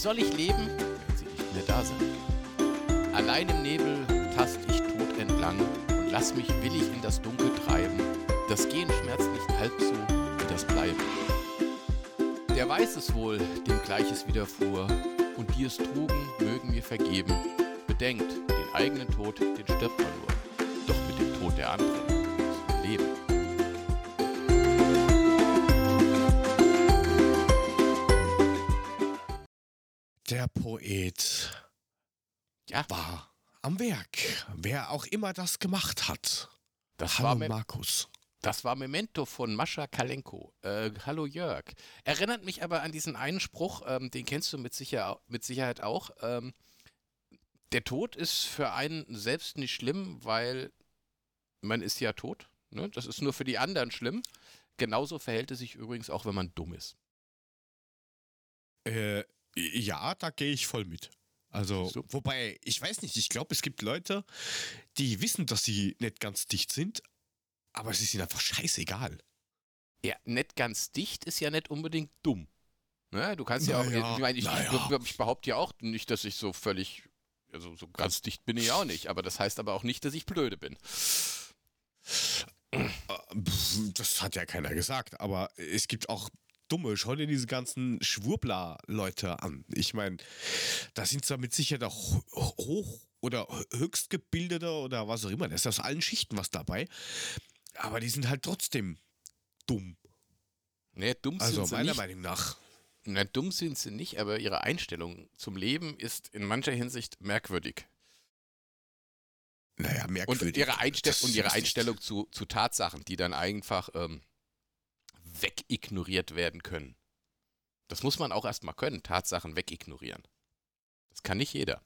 soll ich leben, wenn sie nicht mehr da sind? Allein im Nebel tast ich tot entlang und lass mich willig in das Dunkel treiben. Das Gehen schmerzt nicht halb so wie das Bleiben. Der weiß es wohl, dem Gleiches widerfuhr, und die es trugen, mögen mir vergeben. Bedenkt, den eigenen Tod, den stirbt man nur. Doch mit dem Tod der anderen Poet Ja, war am Werk, wer auch immer das gemacht hat. das Hallo war mir Markus. Das war Memento von Mascha Kalenko. Äh, hallo Jörg. Erinnert mich aber an diesen einen Spruch, ähm, den kennst du mit, sicher, mit Sicherheit auch. Ähm, der Tod ist für einen selbst nicht schlimm, weil man ist ja tot. Ne? Das ist nur für die anderen schlimm. Genauso verhält es sich übrigens auch, wenn man dumm ist. Äh, ja, da gehe ich voll mit. Also, So. wobei, ich weiß nicht, ich glaube, es gibt Leute, die wissen, dass sie nicht ganz dicht sind, aber es ist ihnen einfach scheißegal. Ja, nicht ganz dicht ist ja nicht unbedingt dumm. Ne? Du kannst ja auch, Naja, ich, meine, ich, naja. ich, ich behaupte ja auch nicht, dass ich so völlig, also so ganz dicht bin ich auch nicht, aber das heißt aber auch nicht, dass ich blöde bin. Äh, Das hat ja keiner gesagt, aber es gibt auch Dumme. Schau dir diese ganzen Schwurbler-Leute an. Ich meine, da sind zwar mit Sicherheit auch ho- hoch- oder höchstgebildete oder was auch immer. Da ist aus allen Schichten was dabei. Aber die sind halt trotzdem dumm. Ne, dumm Also sind sie meiner nicht. Meinung nach. Na, dumm sind sie nicht, aber ihre Einstellung zum Leben ist in mancher Hinsicht merkwürdig. Naja, merkwürdig. Und ihre, Einstell und ihre Einstellung zu, zu Tatsachen, die dann einfach ähm, wegignoriert werden können. Das muss man auch erstmal können, Tatsachen wegignorieren. Das kann nicht jeder.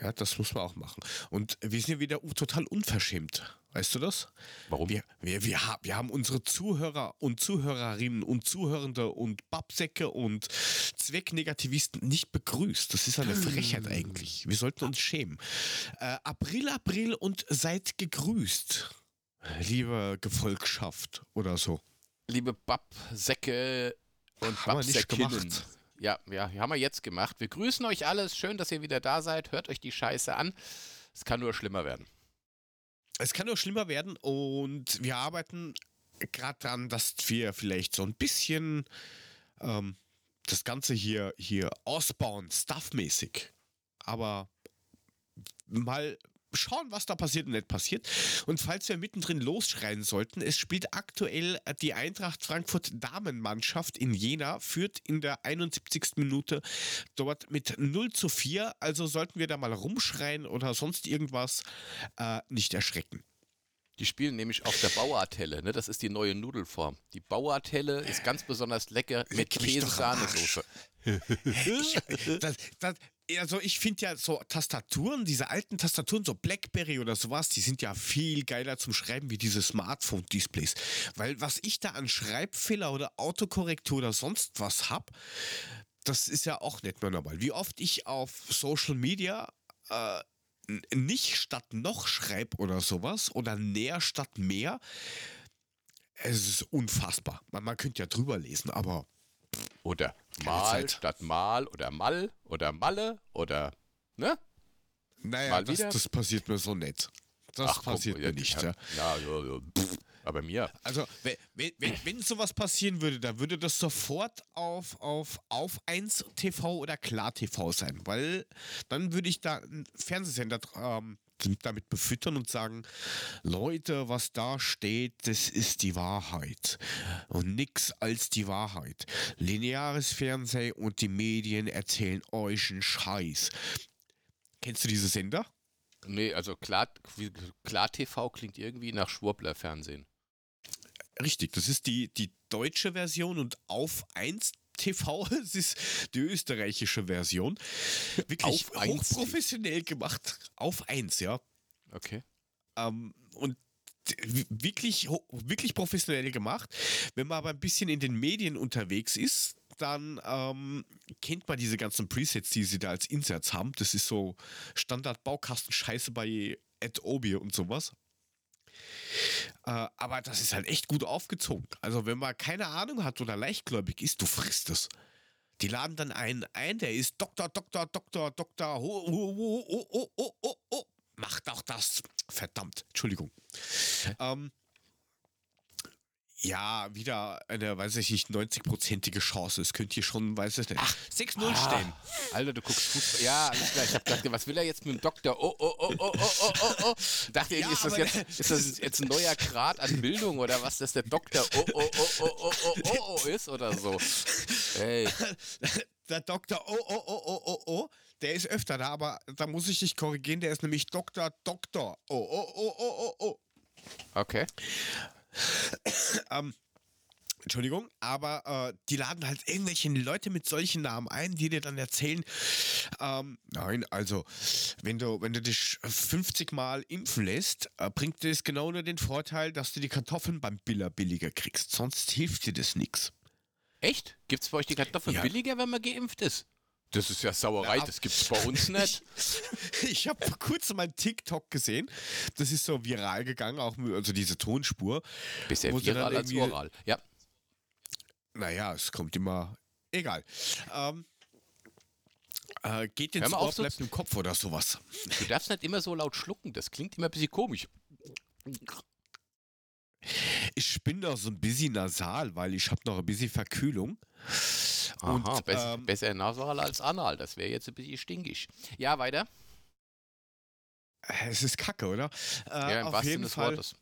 Ja, das muss man auch machen. Und wir sind ja wieder total unverschämt. Weißt du das? Warum? Wir, wir, wir, wir haben unsere Zuhörer und Zuhörerinnen und Zuhörende und Babsäcke und Zwecknegativisten nicht begrüßt. Das ist eine Frechheit eigentlich. Wir sollten uns schämen. Äh, April, April und seid gegrüßt, liebe Gefolgschaft oder so. Liebe Babsäcke und nicht Babsäckinnen. Ja, ja, haben wir jetzt gemacht. Wir grüßen euch alle. Schön, dass ihr wieder da seid. Hört euch die Scheiße an. Es kann nur schlimmer werden. Es kann nur schlimmer werden und wir arbeiten gerade dran, dass wir vielleicht so ein bisschen ähm, das Ganze hier, hier ausbauen, stuffmäßig. Aber mal schauen, was da passiert und nicht passiert. Und falls wir mittendrin losschreien sollten, es spielt aktuell die Eintracht Frankfurt Damenmannschaft in Jena, führt in der 71. Minute dort mit 0 zu 4. Also sollten wir da mal rumschreien oder sonst irgendwas, äh, nicht erschrecken. Die spielen nämlich auf der Bauartelle, ne? Das ist die neue Nudelform. Die Bauartelle ist ganz besonders lecker mit Käse-Sahnesoße. Ich, das, das, also ich finde ja so Tastaturen, diese alten Tastaturen, so Blackberry oder sowas, die sind ja viel geiler zum Schreiben wie diese Smartphone-Displays. Weil was ich da an Schreibfehler oder Autokorrektur oder sonst was hab, das ist ja auch nicht mehr normal. Wie oft ich auf Social Media äh, nicht statt noch schreib oder sowas oder näher statt mehr. Es ist unfassbar. Man, man könnte ja drüber lesen, aber Oder mal statt mal oder mal oder malle oder, ne? naja, Mal das, wieder? das passiert mir so nett. Das komm, passiert mir nicht. Ja. Ja, ja, ja. pff, Aber mir. Also, wenn, wenn, wenn, wenn sowas passieren würde, dann würde das sofort auf, auf, auf 1 TV oder Klar TV sein, weil dann würde ich da einen Fernsehsender ähm, damit befüttern und sagen, Leute, was da steht, das ist die Wahrheit und nix als die Wahrheit. Lineares Fernsehen und die Medien erzählen euch einen Scheiß. Kennst du diese Sender? Nee, also klar, klar TV klingt irgendwie nach Schwurbler-Fernsehen. Richtig, das ist die, die deutsche Version und auf 1 TV, es ist die österreichische Version. Wirklich Auf 1 hochprofessionell gemacht. Auf 1, ja. Okay. Ähm, und wirklich, wirklich professionell gemacht. Wenn man aber ein bisschen in den Medien unterwegs ist, dann ähm, kennt man diese ganzen Presets, die sie da als Inserts haben. Das ist so Standard-Baukasten-Scheiße bei Adobe und sowas. Äh, aber das ist halt echt gut aufgezogen. Also wenn man keine Ahnung hat oder leichtgläubig ist, du frisst es. die laden dann einen ein, der ist Doktor, Doktor, Doktor, Doktor, oh, oh, oh, oh, oh, oh, oh, oh. macht auch das. Verdammt, Entschuldigung. Ähm, ja, wieder eine, weiß ich nicht, 90-prozentige Chance. Es könnte hier schon, weiß ich nicht, 6-0 Ah, stehen. Alter, du guckst Fußball. Ja, alles klar. Ich hab gedacht, was will er jetzt mit dem Doktor? Oh, oh, oh, oh, oh, oh, oh, oh. Dachte ich, Ja, ist das, jetzt, ist das jetzt ein neuer Grad an Bildung oder was, dass der Doktor oh, oh, oh, oh, oh, oh, oh, oh ist oder so? Ey, Der Doktor, oh, oh, oh, oh, oh, oh, der ist öfter da, aber da muss ich dich korrigieren, der ist nämlich Doktor, Doktor. Oh, oh, oh, oh, oh, oh. okay. Ähm, Entschuldigung, aber äh, die laden halt irgendwelche Leute mit solchen Namen ein, die dir dann erzählen, ähm, nein, also wenn du, wenn du dich 50 Mal impfen lässt, äh, bringt das genau nur den Vorteil, dass du die Kartoffeln beim Biller billiger kriegst. Sonst hilft dir das nichts. Echt? Gibt's bei euch die Kartoffeln Ja. billiger, wenn man geimpft ist? Das ist ja Sauerei, Ja. das gibt's bei uns nicht. Ich habe vor kurzem mal TikTok gesehen, das ist so viral gegangen, auch also diese Tonspur. Bisher viral als oral. Ja. Naja, es kommt immer. Egal. Ähm, äh, geht ins Ohr, auf, so- bleibt im Kopf oder sowas. Du darfst nicht immer so laut schlucken, das klingt immer ein bisschen komisch. Ich bin noch so ein bisschen nasal, weil ich habe noch ein bisschen Verkühlung. Aha, Und, besser, ähm, besser nasal als anal, das wäre jetzt ein bisschen stinkig. Ja, weiter. Es ist kacke, oder? Äh, Ja, im auf wahrsten jeden des Fall. Wortes.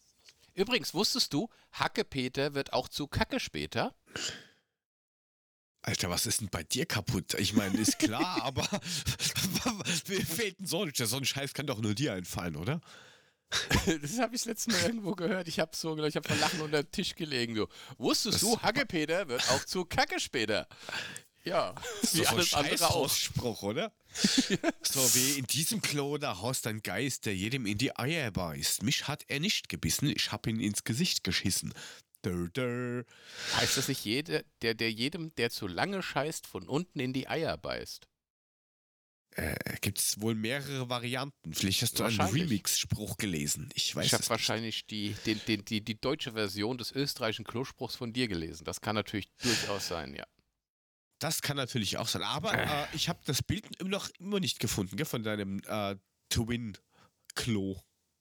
Übrigens, wusstest du, Hackepeter wird auch zu Kacke später? Alter, was ist denn bei dir kaputt? Ich meine, ist klar, aber mir fehlt ein solcher. So ein Scheiß kann doch nur dir einfallen, oder? Das habe ich das letzte Mal irgendwo gehört. Ich habe so, ich habe vor Lachen unter den Tisch gelegen. Du. Wusstest du, Hackepeter wird auch zu Kacke später? Ja, Das wie ist alles so ein andere. Scheißausspruch, oder? so wie in diesem Klo, da haust ein Geist, der jedem in die Eier beißt. Mich hat er nicht gebissen, ich hab ihn ins Gesicht geschissen. Dör, dör. Heißt das nicht, jede, der, der jedem, der zu lange scheißt, von unten in die Eier beißt? Äh, Gibt es wohl mehrere Varianten? Vielleicht hast du einen. Remix-Spruch gelesen. Ich weiß ich habe wahrscheinlich die, den, den, die, die deutsche Version des österreichischen Klospruchs von dir gelesen. Das kann natürlich durchaus sein, ja. Das kann natürlich auch sein. Aber äh, ich habe das Bild noch immer nicht gefunden, gell, von deinem äh, Twin-Klo.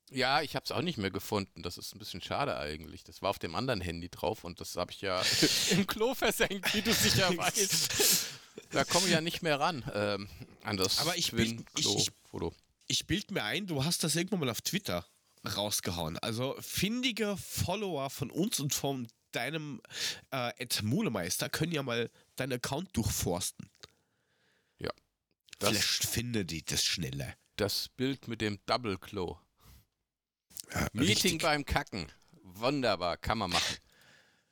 Ja, ich habe es auch nicht mehr gefunden. Das ist ein bisschen schade eigentlich. Das war auf dem anderen Handy drauf und das habe ich ja im Klo versenkt, wie du sicher weißt. Da komme ich ja nicht mehr ran ähm, an das Aber ich bin- ich- ich- bild mir ein, du hast das irgendwann mal auf Twitter rausgehauen. Also findige Follower von uns und von deinem äh, Ed Mulemeister können ja mal deinen Account durchforsten. Ja. Das, Vielleicht findet die das schneller. das Bild mit dem Double-Klo. Ja, Meeting richtig. beim Kacken. Wunderbar, kann man machen.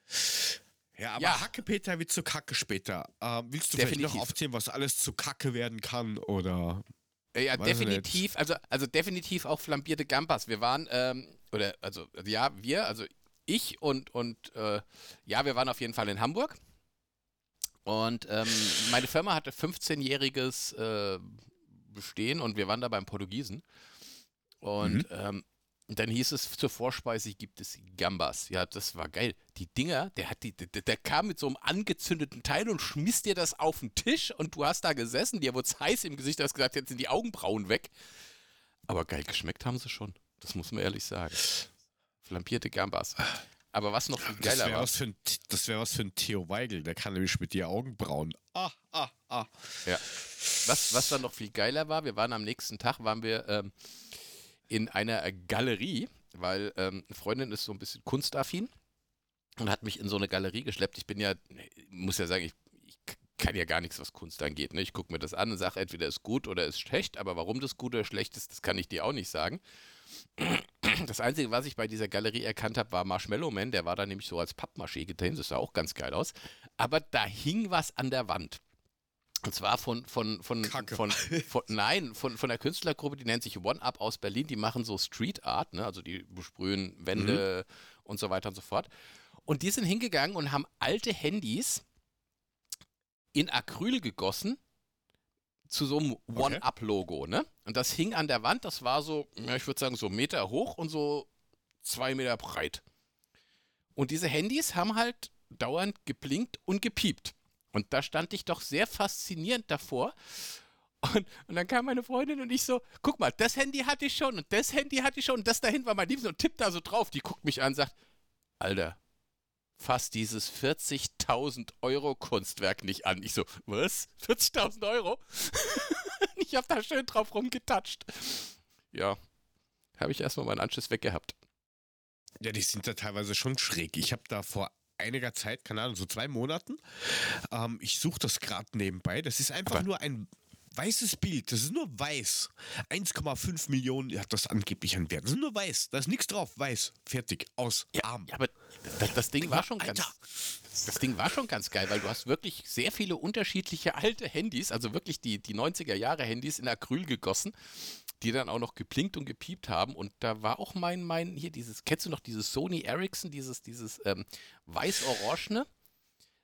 Ja, aber Ja. Hackepeter wird zu Kacke später. Ähm, willst du vielleicht Definitiv. noch aufzählen, was alles zu Kacke werden kann? Oder Äh, Ja, definitiv, also, also definitiv auch flambierte Gambas. Wir waren, ähm, oder also ja, wir, also ich und, und äh, ja, wir waren auf jeden Fall in Hamburg. Und ähm, meine Firma hatte 15-jähriges äh, Bestehen und wir waren da beim Portugiesen. Und ähm, dann hieß es, zur Vorspeise gibt es Gambas. Ja, das war geil. Die Dinger, der hat die, der, der kam mit so einem angezündeten Teil und schmiss dir das auf den Tisch und du hast da gesessen, dir wurde heiß im Gesicht, du hast gesagt, jetzt sind die Augenbrauen weg. Aber geil geschmeckt haben sie schon. Das muss man ehrlich sagen. Flampierte Gambas. Aber was noch viel das geiler wäre war. was, für ein- das wär was für ein Theo Weigel, der kann nämlich mit dir Augenbrauen. Ah, ah, ah. Ja. Was, was dann noch viel geiler war, wir waren am nächsten Tag, waren wir ähm, in einer Galerie, weil ähm, eine Freundin ist so ein bisschen kunstaffin und hat mich in so eine Galerie geschleppt. Ich bin ja, muss ja sagen, ich, ich kann ja gar nichts, was Kunst angeht. Ne? Ich gucke mir das an und sage, entweder ist gut oder ist schlecht, aber warum das gut oder schlecht ist, das kann ich dir auch nicht sagen. Das Einzige, was ich bei dieser Galerie erkannt habe, war Marshmallow Man. Der war da nämlich so als Pappmaché getan. Das sah auch ganz geil aus. Aber da hing was an der Wand. Und zwar von, von, von, von, von nein, von, von der Künstlergruppe, die nennt sich One Up aus Berlin. Die machen so Street Art, ne? also die besprühen Wände und so weiter und so fort. Und die sind hingegangen und haben alte Handys in Acryl gegossen zu so einem One-Up-Logo, ne? Und das hing an der Wand, das war so, ja, ich würde sagen, so Meter hoch und so zwei Meter breit. Und diese Handys haben halt dauernd geblinkt und gepiept. Und da stand ich doch sehr faszinierend davor. Und, und, dann kam meine Freundin und ich so, guck mal, das Handy hatte ich schon und das Handy hatte ich schon und das dahin war mein Liebster und tippt da so drauf. Die guckt mich an und sagt, Alter, fass dieses 40.000 Euro Kunstwerk nicht an. Ich so, was? 40.000 Euro? ich hab da schön drauf rumgetatscht. Ja, habe ich erstmal meinen Anschluss weggehabt. Ja, die sind da teilweise schon schräg. Ich habe da vor einiger Zeit, keine Ahnung, so zwei Monaten, ähm, ich suche das gerade nebenbei. Das ist einfach Aber nur ein weißes Bild. Das ist nur weiß. 1,5 Millionen hat das angeblich an Wert. Das ist nur weiß. Da ist nichts drauf. Weiß. Fertig. Aus. Ja, Arm. Ja, aber das, das Ding war schon ganz. Das Ding war schon ganz geil, weil du hast wirklich sehr viele unterschiedliche alte Handys, also wirklich die, die 90er Jahre Handys in Acryl gegossen die dann auch noch geplinkt und gepiept haben. Und da war auch mein, mein, hier dieses, kennst du noch dieses Sony Ericsson, dieses, dieses ähm, weiß-orangene?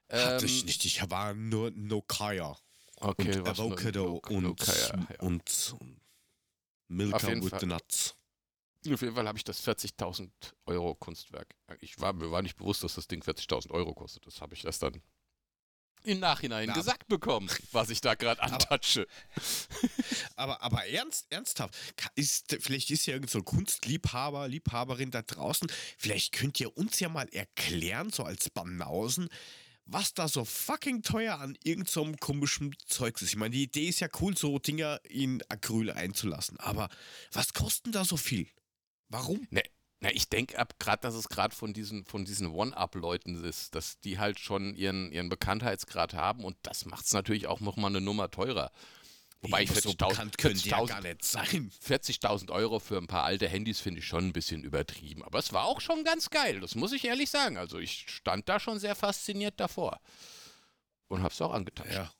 Ähm, Hatte ich nicht, ich war nur Nokia. Okay, und Avocado no, no, und, ja, ja. und Milka with the Nuts. Auf jeden Fall habe ich das 40.000 Euro Kunstwerk. Ich war, mir war nicht bewusst, dass das Ding 40.000 Euro kostet. Das habe ich erst dann im Nachhinein Na, gesagt bekommen, was ich da gerade antatsche. Aber, aber ernst, ernsthaft, ist, vielleicht ist ja irgend so ein Kunstliebhaber, Liebhaberin da draußen, vielleicht könnt ihr uns ja mal erklären, so als Banausen, was da so fucking teuer an irgendeinem so komischen Zeugs ist. Ich meine, die Idee ist ja cool, so Dinger in Acryl einzulassen, aber was kosten da so viel? Warum? Ne, na, ich denke ab, gerade, dass es gerade von diesen, von diesen One-Up-Leuten ist, dass die halt schon ihren, ihren Bekanntheitsgrad haben und das macht es natürlich auch nochmal eine Nummer teurer. Wobei ich 40.000 40 40 Euro für ein paar alte Handys finde ich schon ein bisschen übertrieben. Aber es war auch schon ganz geil, das muss ich ehrlich sagen. Also ich stand da schon sehr fasziniert davor. Und hab's auch angetan. Ja.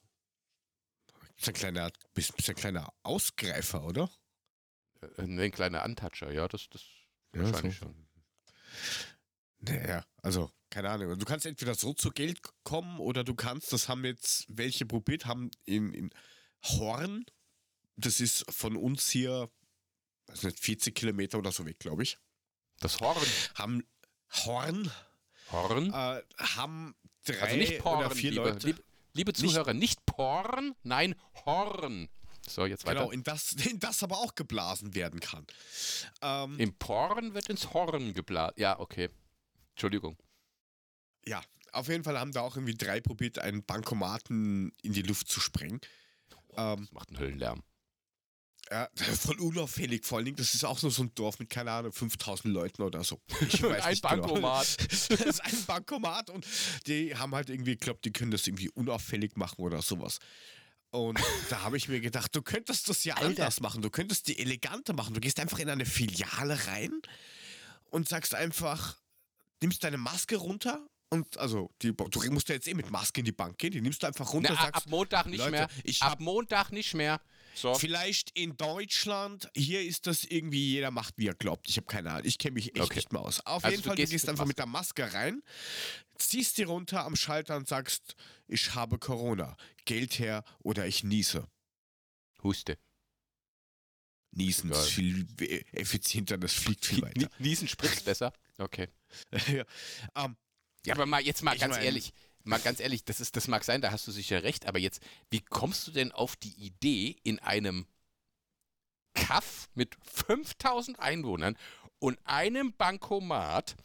Bist ein kleiner, bist, bist ein kleiner Ausgreifer, oder? Äh, ein kleiner Antatscher, ja, das, das ja, Wahrscheinlich so. schon. Naja, also, keine Ahnung. Du kannst entweder so zu Geld kommen oder du kannst, das haben jetzt welche probiert, haben in, in Horn, das ist von uns hier, weiß nicht, 40 Kilometer oder so weg, glaube ich. Das Horn? Haben Horn. Horn? Äh, haben drei also nicht Porn, oder vier liebe, Leute. Liebe, liebe Zuhörer, nicht, nicht Porn, nein, Horn. So, jetzt weiter. Genau, in das, in das aber auch geblasen werden kann. Ähm, Im Porn wird ins Horn geblasen. Ja, okay. Entschuldigung. Ja, auf jeden Fall haben da auch irgendwie drei probiert, einen Bankomaten in die Luft zu sprengen. Oh, ähm, das macht einen Höllenlärm. Ja, voll unauffällig. Vor allen Dingen, das ist auch nur so ein Dorf mit, keine Ahnung, 5000 Leuten oder so. Ich weiß ein genau. Bankomat. Genau. das ist ein Bankomat und die haben halt irgendwie, ich glaube, die können das irgendwie unauffällig machen oder sowas. Und da habe ich mir gedacht, du könntest das ja Alter. anders machen. Du könntest die eleganter machen. Du gehst einfach in eine Filiale rein und sagst einfach, nimmst deine Maske runter und also die, du musst ja jetzt eh mit Maske in die Bank gehen, die nimmst du einfach runter. Na, sagst, ab Montag nicht Leute, mehr. Ich ab Montag nicht mehr. So. Vielleicht in Deutschland, hier ist das irgendwie, jeder macht, wie er glaubt. Ich habe keine Ahnung, ich kenne mich echt okay. nicht mehr aus. Auf also jeden Fall, du gehst, du gehst einfach mit der Maske rein, ziehst die runter am Schalter und sagst, ich habe Corona. Geld her oder ich niese. Huste. Niesen ist viel effizienter, das fliegt viel weiter. Niesen spritzt besser. Okay. ja, um, ja, aber mal jetzt mal ganz mein, ehrlich, mal ganz ehrlich, das ist, das mag sein, da hast du sicher recht, aber jetzt, wie kommst du denn auf die Idee, in einem Kaff mit 5000 Einwohnern und einem Bankomat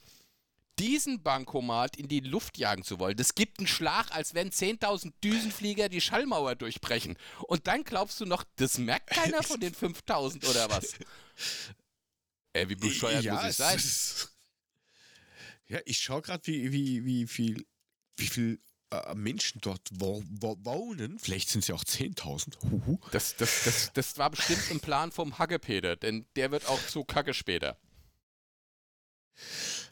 diesen Bankomat in die Luft jagen zu wollen. Das gibt einen Schlag, als wenn 10.000 Düsenflieger die Schallmauer durchbrechen. Und dann glaubst du noch, das merkt keiner von den 5.000 oder was? Ey, wie bescheuert ja, muss ich sein? Ist, ja, ich schaue gerade, wie, wie, wie viel, wie viel äh, Menschen dort wo, wo, wohnen. Vielleicht sind es ja auch 10.000. Das, das, das, das war bestimmt ein Plan vom Hackepeter, denn der wird auch zu Kacke später.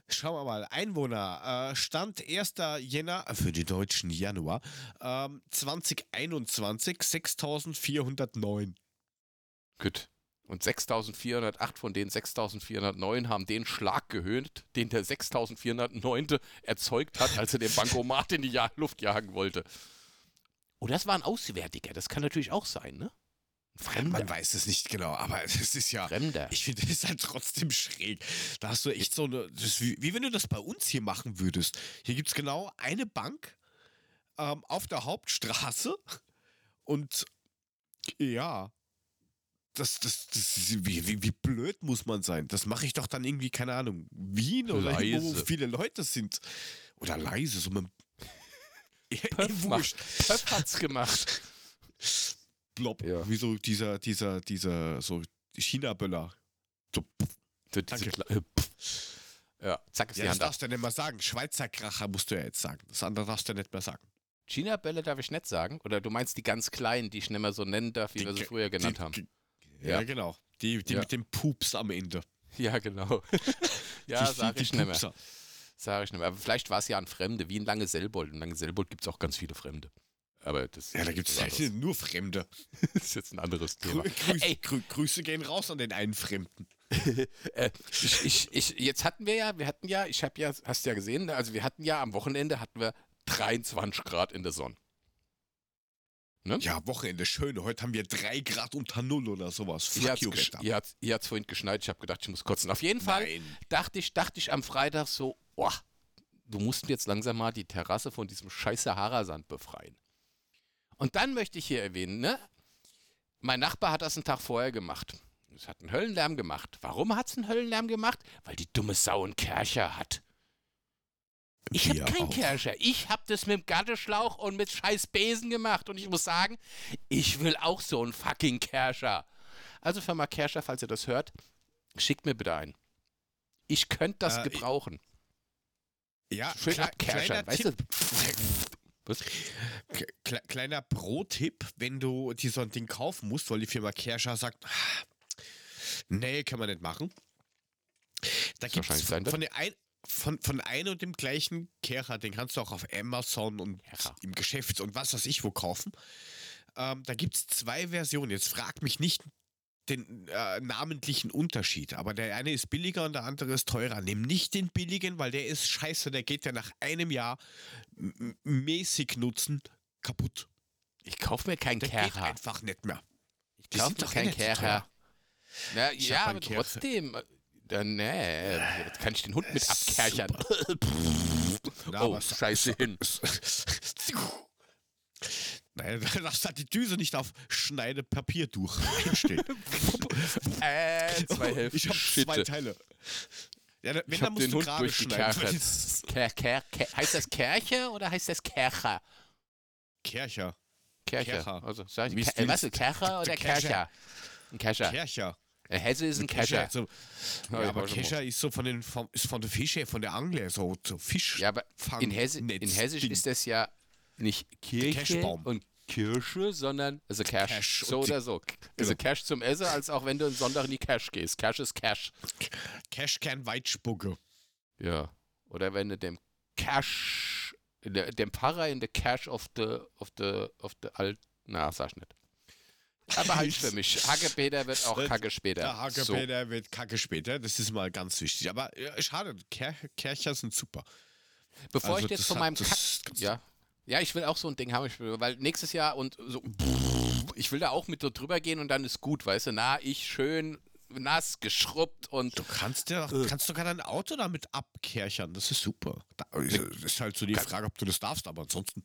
Schauen wir mal. Einwohner. Äh, Stand 1. Jänner, äh, für die Deutschen Januar, ähm, 2021 6409. Gut. Und 6408 von den 6409 haben den Schlag gehöhnt, den der 6409 erzeugt hat, als er den Bankomat in die Luft jagen wollte. Oder das war ein Auswärtiger, das kann natürlich auch sein, ne? Fremder. Man weiß es nicht genau, aber es ist ja. Fremder. Ich finde, das ist halt trotzdem schräg. Da hast du echt so eine. wie, wie, wenn du das bei uns hier machen würdest. Hier gibt es genau eine Bank. ähm, auf der Hauptstraße und ja, das, das, das, wie, wie, wie blöd muss man sein? Das mache ich doch dann irgendwie, keine Ahnung, Wien oder irgendwo, wo Leise. viele Leute sind. Oder leise, so mit Pöff, macht, Pöff hat's gemacht. Blob. Ja. Wie so dieser, dieser, dieser, so China-Böller. So, So diese Pff. Ja, zack ist ja, die das Hand ab. darfst du ja nicht mehr sagen. Schweizer Kracher musst du ja jetzt sagen. Das andere darfst du ja nicht mehr sagen. China-Bälle darf ich nicht sagen. Oder du meinst die ganz kleinen, die ich nicht mehr so nennen darf, wie Die wir sie früher genannt die, haben. Die- Ja. Genau. Die, die mit dem Pups am Ende. Ja, genau. ja, die, sag die, ich nicht mehr. Sag ich nicht mehr. Aber vielleicht war es ja ein Fremde, wie in Lange-Selbold. In Lange-Selbold gibt es auch ganz viele Fremde. Aber das Ja, da gibt es anderes. nur Fremde. Das ist jetzt ein anderes Grü Thema. Grüße, Ey. Grü Grüße gehen raus an den einen Fremden. Äh, ich, ich, ich, jetzt hatten wir ja, wir hatten ja, ich habe ja, hast ja gesehen, also wir hatten ja am Wochenende hatten wir 23 Grad in der Sonne. Ja, Wochenende schön. Heute haben wir drei Grad unter Null oder sowas. Fuck Hier hat's, you, hier hat's, hier hat's vorhin geschneit, ich habe gedacht, ich muss kotzen. Auf jeden Fall Nein. dachte ich, dachte ich am Freitag so, oh, du musst jetzt langsam mal die Terrasse von diesem scheiß Sahara-Sand befreien. Und dann möchte ich hier erwähnen, ne? Mein Nachbar hat das einen Tag vorher gemacht. Es hat einen Höllenlärm gemacht. Warum hat es einen Höllenlärm gemacht? Weil die dumme Sau einen Kercher hat. Ich habe keinen auch. Kercher. Ich habe das mit dem Garteschlauch und mit scheiß Besen gemacht. Und ich muss sagen, ich will auch so einen fucking Kercher. Also Firma Kercher, falls ihr das hört, schickt mir bitte ein. Ich könnte das Äh, gebrauchen. Ja, Schön kle- kleiner weißt Tipp. du? Was? Kle- Kle kleiner Pro-Tipp, wenn du dir so ein Ding kaufen musst, weil die Firma Kerscher sagt, ah, nee, kann man nicht machen. Da gibt es von, der ein, von, von einem und dem gleichen Kercher, den kannst du auch auf Amazon und Kercher. im Geschäft und was weiß ich wo kaufen. Ähm, da gibt es zwei Versionen. Jetzt frag mich nicht den äh, namentlichen Unterschied, aber der eine ist billiger und der andere ist teurer. Nimm nicht den billigen, weil der ist scheiße, der geht ja nach einem Jahr mäßig nutzen kaputt. Ich kaufe mir keinen Der geht Kercher. einfach nicht mehr. Ich kaufe mir doch keinen so Kercher. Na, ja, aber trotzdem. Äh, Dann, nee, jetzt kann ich den Hund mit abkerchern. Na, oh, scheiße hin. Nein, da darfst halt die Düse nicht auf Schneidepapier durch einstehen. Äh, zwei Hälften ich habe zwei Schitte. Teile. Ja, wenn, Ich hab musst den du Hund gerade schneiden. durchgekerchert. weil es- Ker, Ker, Ker, heißt das Kerche oder heißt das Kercher? Kercher. Kercher. Also, sag ich, Ker, ist äh, die- was, Kercher oder der Kercher. Kercher? Ein Kercher. Kercher. Hesse ist ein Kercher. So, Ja, ja, ich aber Kescher ist so von den vom, ist von der Fische, von der Angler, so, so Fisch. Ja, aber in, Hesse, in Hessisch Ding. ist das ja nicht Kirche und Kirche, sondern also Cash. Cash so oder so. Also Genau. Cash zum Essen, als auch wenn du am Sonntag in die Cash gehst. Cash ist Cash. Cashkern Weitspucke. Ja. Oder wenn du dem Cash, der- dem Pfarrer in der Cash of the, of the, of the alt, na, sag ich nicht. Aber halt für mich. Hackepeter wird auch Das- Kacke später. Der Hacke so. wird Kacke später, das ist mal ganz wichtig. Aber ja, schade, Ker Kercher sind super. Bevor Also ich jetzt das von meinem das Kack, ja, ja, ich will auch so ein Ding haben, weil nächstes Jahr und so, ich will da auch mit so drüber gehen und dann ist gut, weißt du, na, ich schön nass, geschrubbt und Du kannst ja Äh. kannst sogar dein Auto damit abkerchern, das ist super. Da ist, ist halt so die Frage, ob du das darfst, aber ansonsten.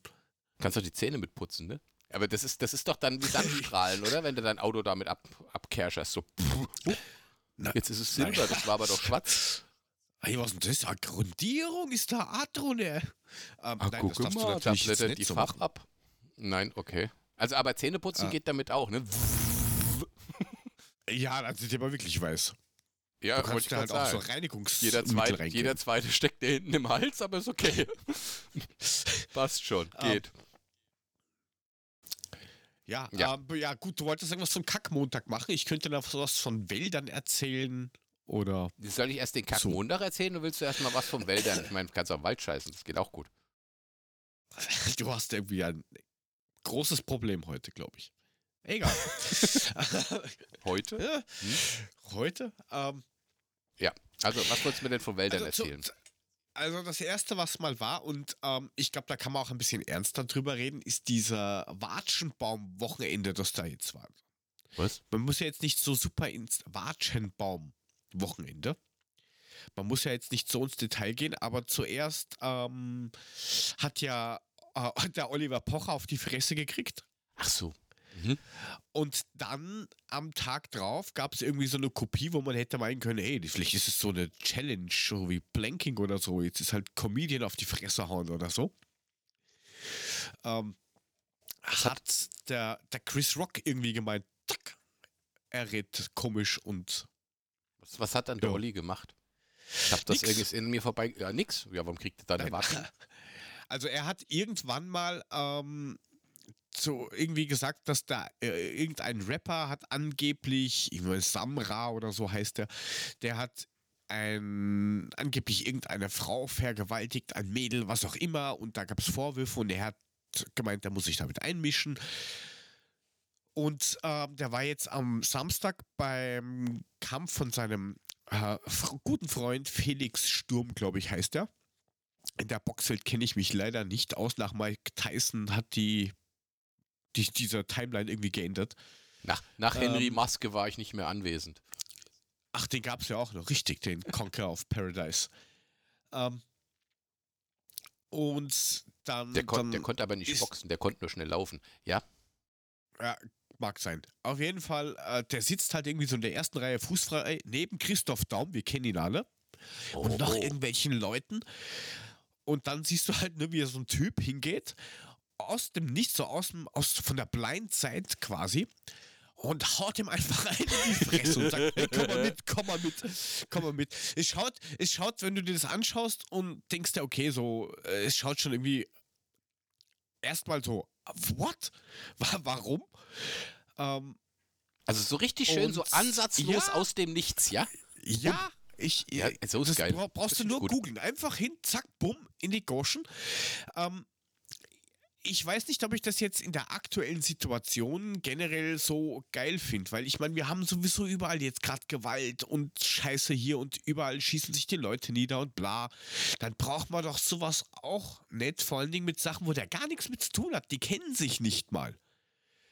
kannst doch die Zähne mitputzen, ne? Aber das ist, das ist doch dann wie Sandstrahlen, oder? Wenn du dein Auto damit ab, abkerscherst, so. Jetzt ist es Silber, das war aber doch schwarz. Ey, was ist denn das? Ah, Grundierung ist da Adrone. Ähm, Ah, nein, das guck du mal, da blättert nicht die so machen. ab. Nein, okay. Also, aber Zähneputzen Ah. geht damit auch, ne? Ja, dann sind die aber wirklich weiß. Ja, Du wollte ich halt grad auch so sagen. Reinigungsmittel Jeder zweite, reingeben. jeder zweite steckt dir hinten im Hals, aber ist okay. Passt schon, geht. Ja, Ja. ja. ja, gut, du wolltest irgendwas zum Kackmontag machen. Ich könnte noch was von Wäldern erzählen. Oder. Soll ich erst den Kackmontag erzählen oder willst du erst mal was vom Wäldern? Ich meine, du kannst auch Wald scheißen, das geht auch gut. Du hast irgendwie ein großes Problem heute, glaube ich. Egal. Heute? Ja, Hm? heute? Ähm, Also, was wolltest du mir denn von Wäldern also, erzählen? zu- also das erste, was mal war, und ähm, ich glaube, da kann man auch ein bisschen ernster drüber reden, ist dieser Watschenbaum-Wochenende, das da jetzt war. Was? Man muss ja jetzt nicht so super ins Watschenbaum-Wochenende. Man muss ja jetzt nicht so ins Detail gehen, aber zuerst ähm, hat ja äh, der Oliver Pocher auf die Fresse gekriegt. Ach so. Mhm. Und dann am Tag drauf gab es irgendwie so eine Kopie, wo man hätte meinen können, ey, vielleicht ist es so eine Challenge, so wie Planking oder so. Jetzt ist halt Comedian auf die Fresse hauen oder so. Ähm, hat der, der Chris Rock irgendwie gemeint, tack, er redet komisch und. Was, was hat dann der Ja. Olli gemacht? Ich hab das irgendwie in mir vorbei. Ja, nix. Ja, warum kriegt er dann eine Warte? Also er hat irgendwann mal ähm, so irgendwie gesagt, dass da äh, irgendein Rapper hat angeblich, ich meine Samra oder so heißt der, der hat ein, angeblich irgendeine Frau vergewaltigt, ein Mädel, was auch immer, und da gab es Vorwürfe und er hat gemeint, er muss sich damit einmischen. Und ähm, der war jetzt am Samstag beim Kampf von seinem äh, guten Freund Felix Sturm, glaube ich, heißt er. In der Boxwelt kenne ich mich leider nicht aus. Nach Mike Tyson hat die, die dieser Timeline irgendwie geändert. Nach, nach Henry Ähm, Maske war ich nicht mehr anwesend. Ach, den gab es ja auch noch, richtig, den Conquer of Paradise. Ähm, und dann. Der, kon dann der konnte aber nicht boxen, der konnte nur schnell laufen. Ja? Ja, mag sein. Auf jeden Fall, äh, der sitzt halt irgendwie so in der ersten Reihe fußfrei neben Christoph Daum, wir kennen ihn alle, und noch irgendwelchen Leuten. Und dann siehst du halt nur, wie so ein Typ hingeht, aus dem Nichts, so aus, dem, aus von der Blindside quasi, und haut ihm einfach rein in die Fresse und sagt, hey, komm mal mit, komm mal mit, komm mal mit. Es schaut, es schaut, wenn du dir das anschaust und denkst dir, okay, so, äh, es schaut schon irgendwie erstmal so, what? Wa- Warum? Ähm, Also so richtig schön, so ansatzlos ja. aus dem Nichts, ja? ja, ich, Ja, so ist das geil. bra- brauchst du nur googeln. Einfach hin, zack, bumm, in die Goschen. Ähm, ich weiß nicht, ob ich das jetzt in der aktuellen Situation generell so geil finde, weil ich meine, wir haben sowieso überall jetzt gerade Gewalt und Scheiße hier und überall schießen sich die Leute nieder und bla. Dann braucht man doch sowas auch nicht, vor allen Dingen mit Sachen, wo der gar nichts mit zu tun hat. Die kennen sich nicht mal.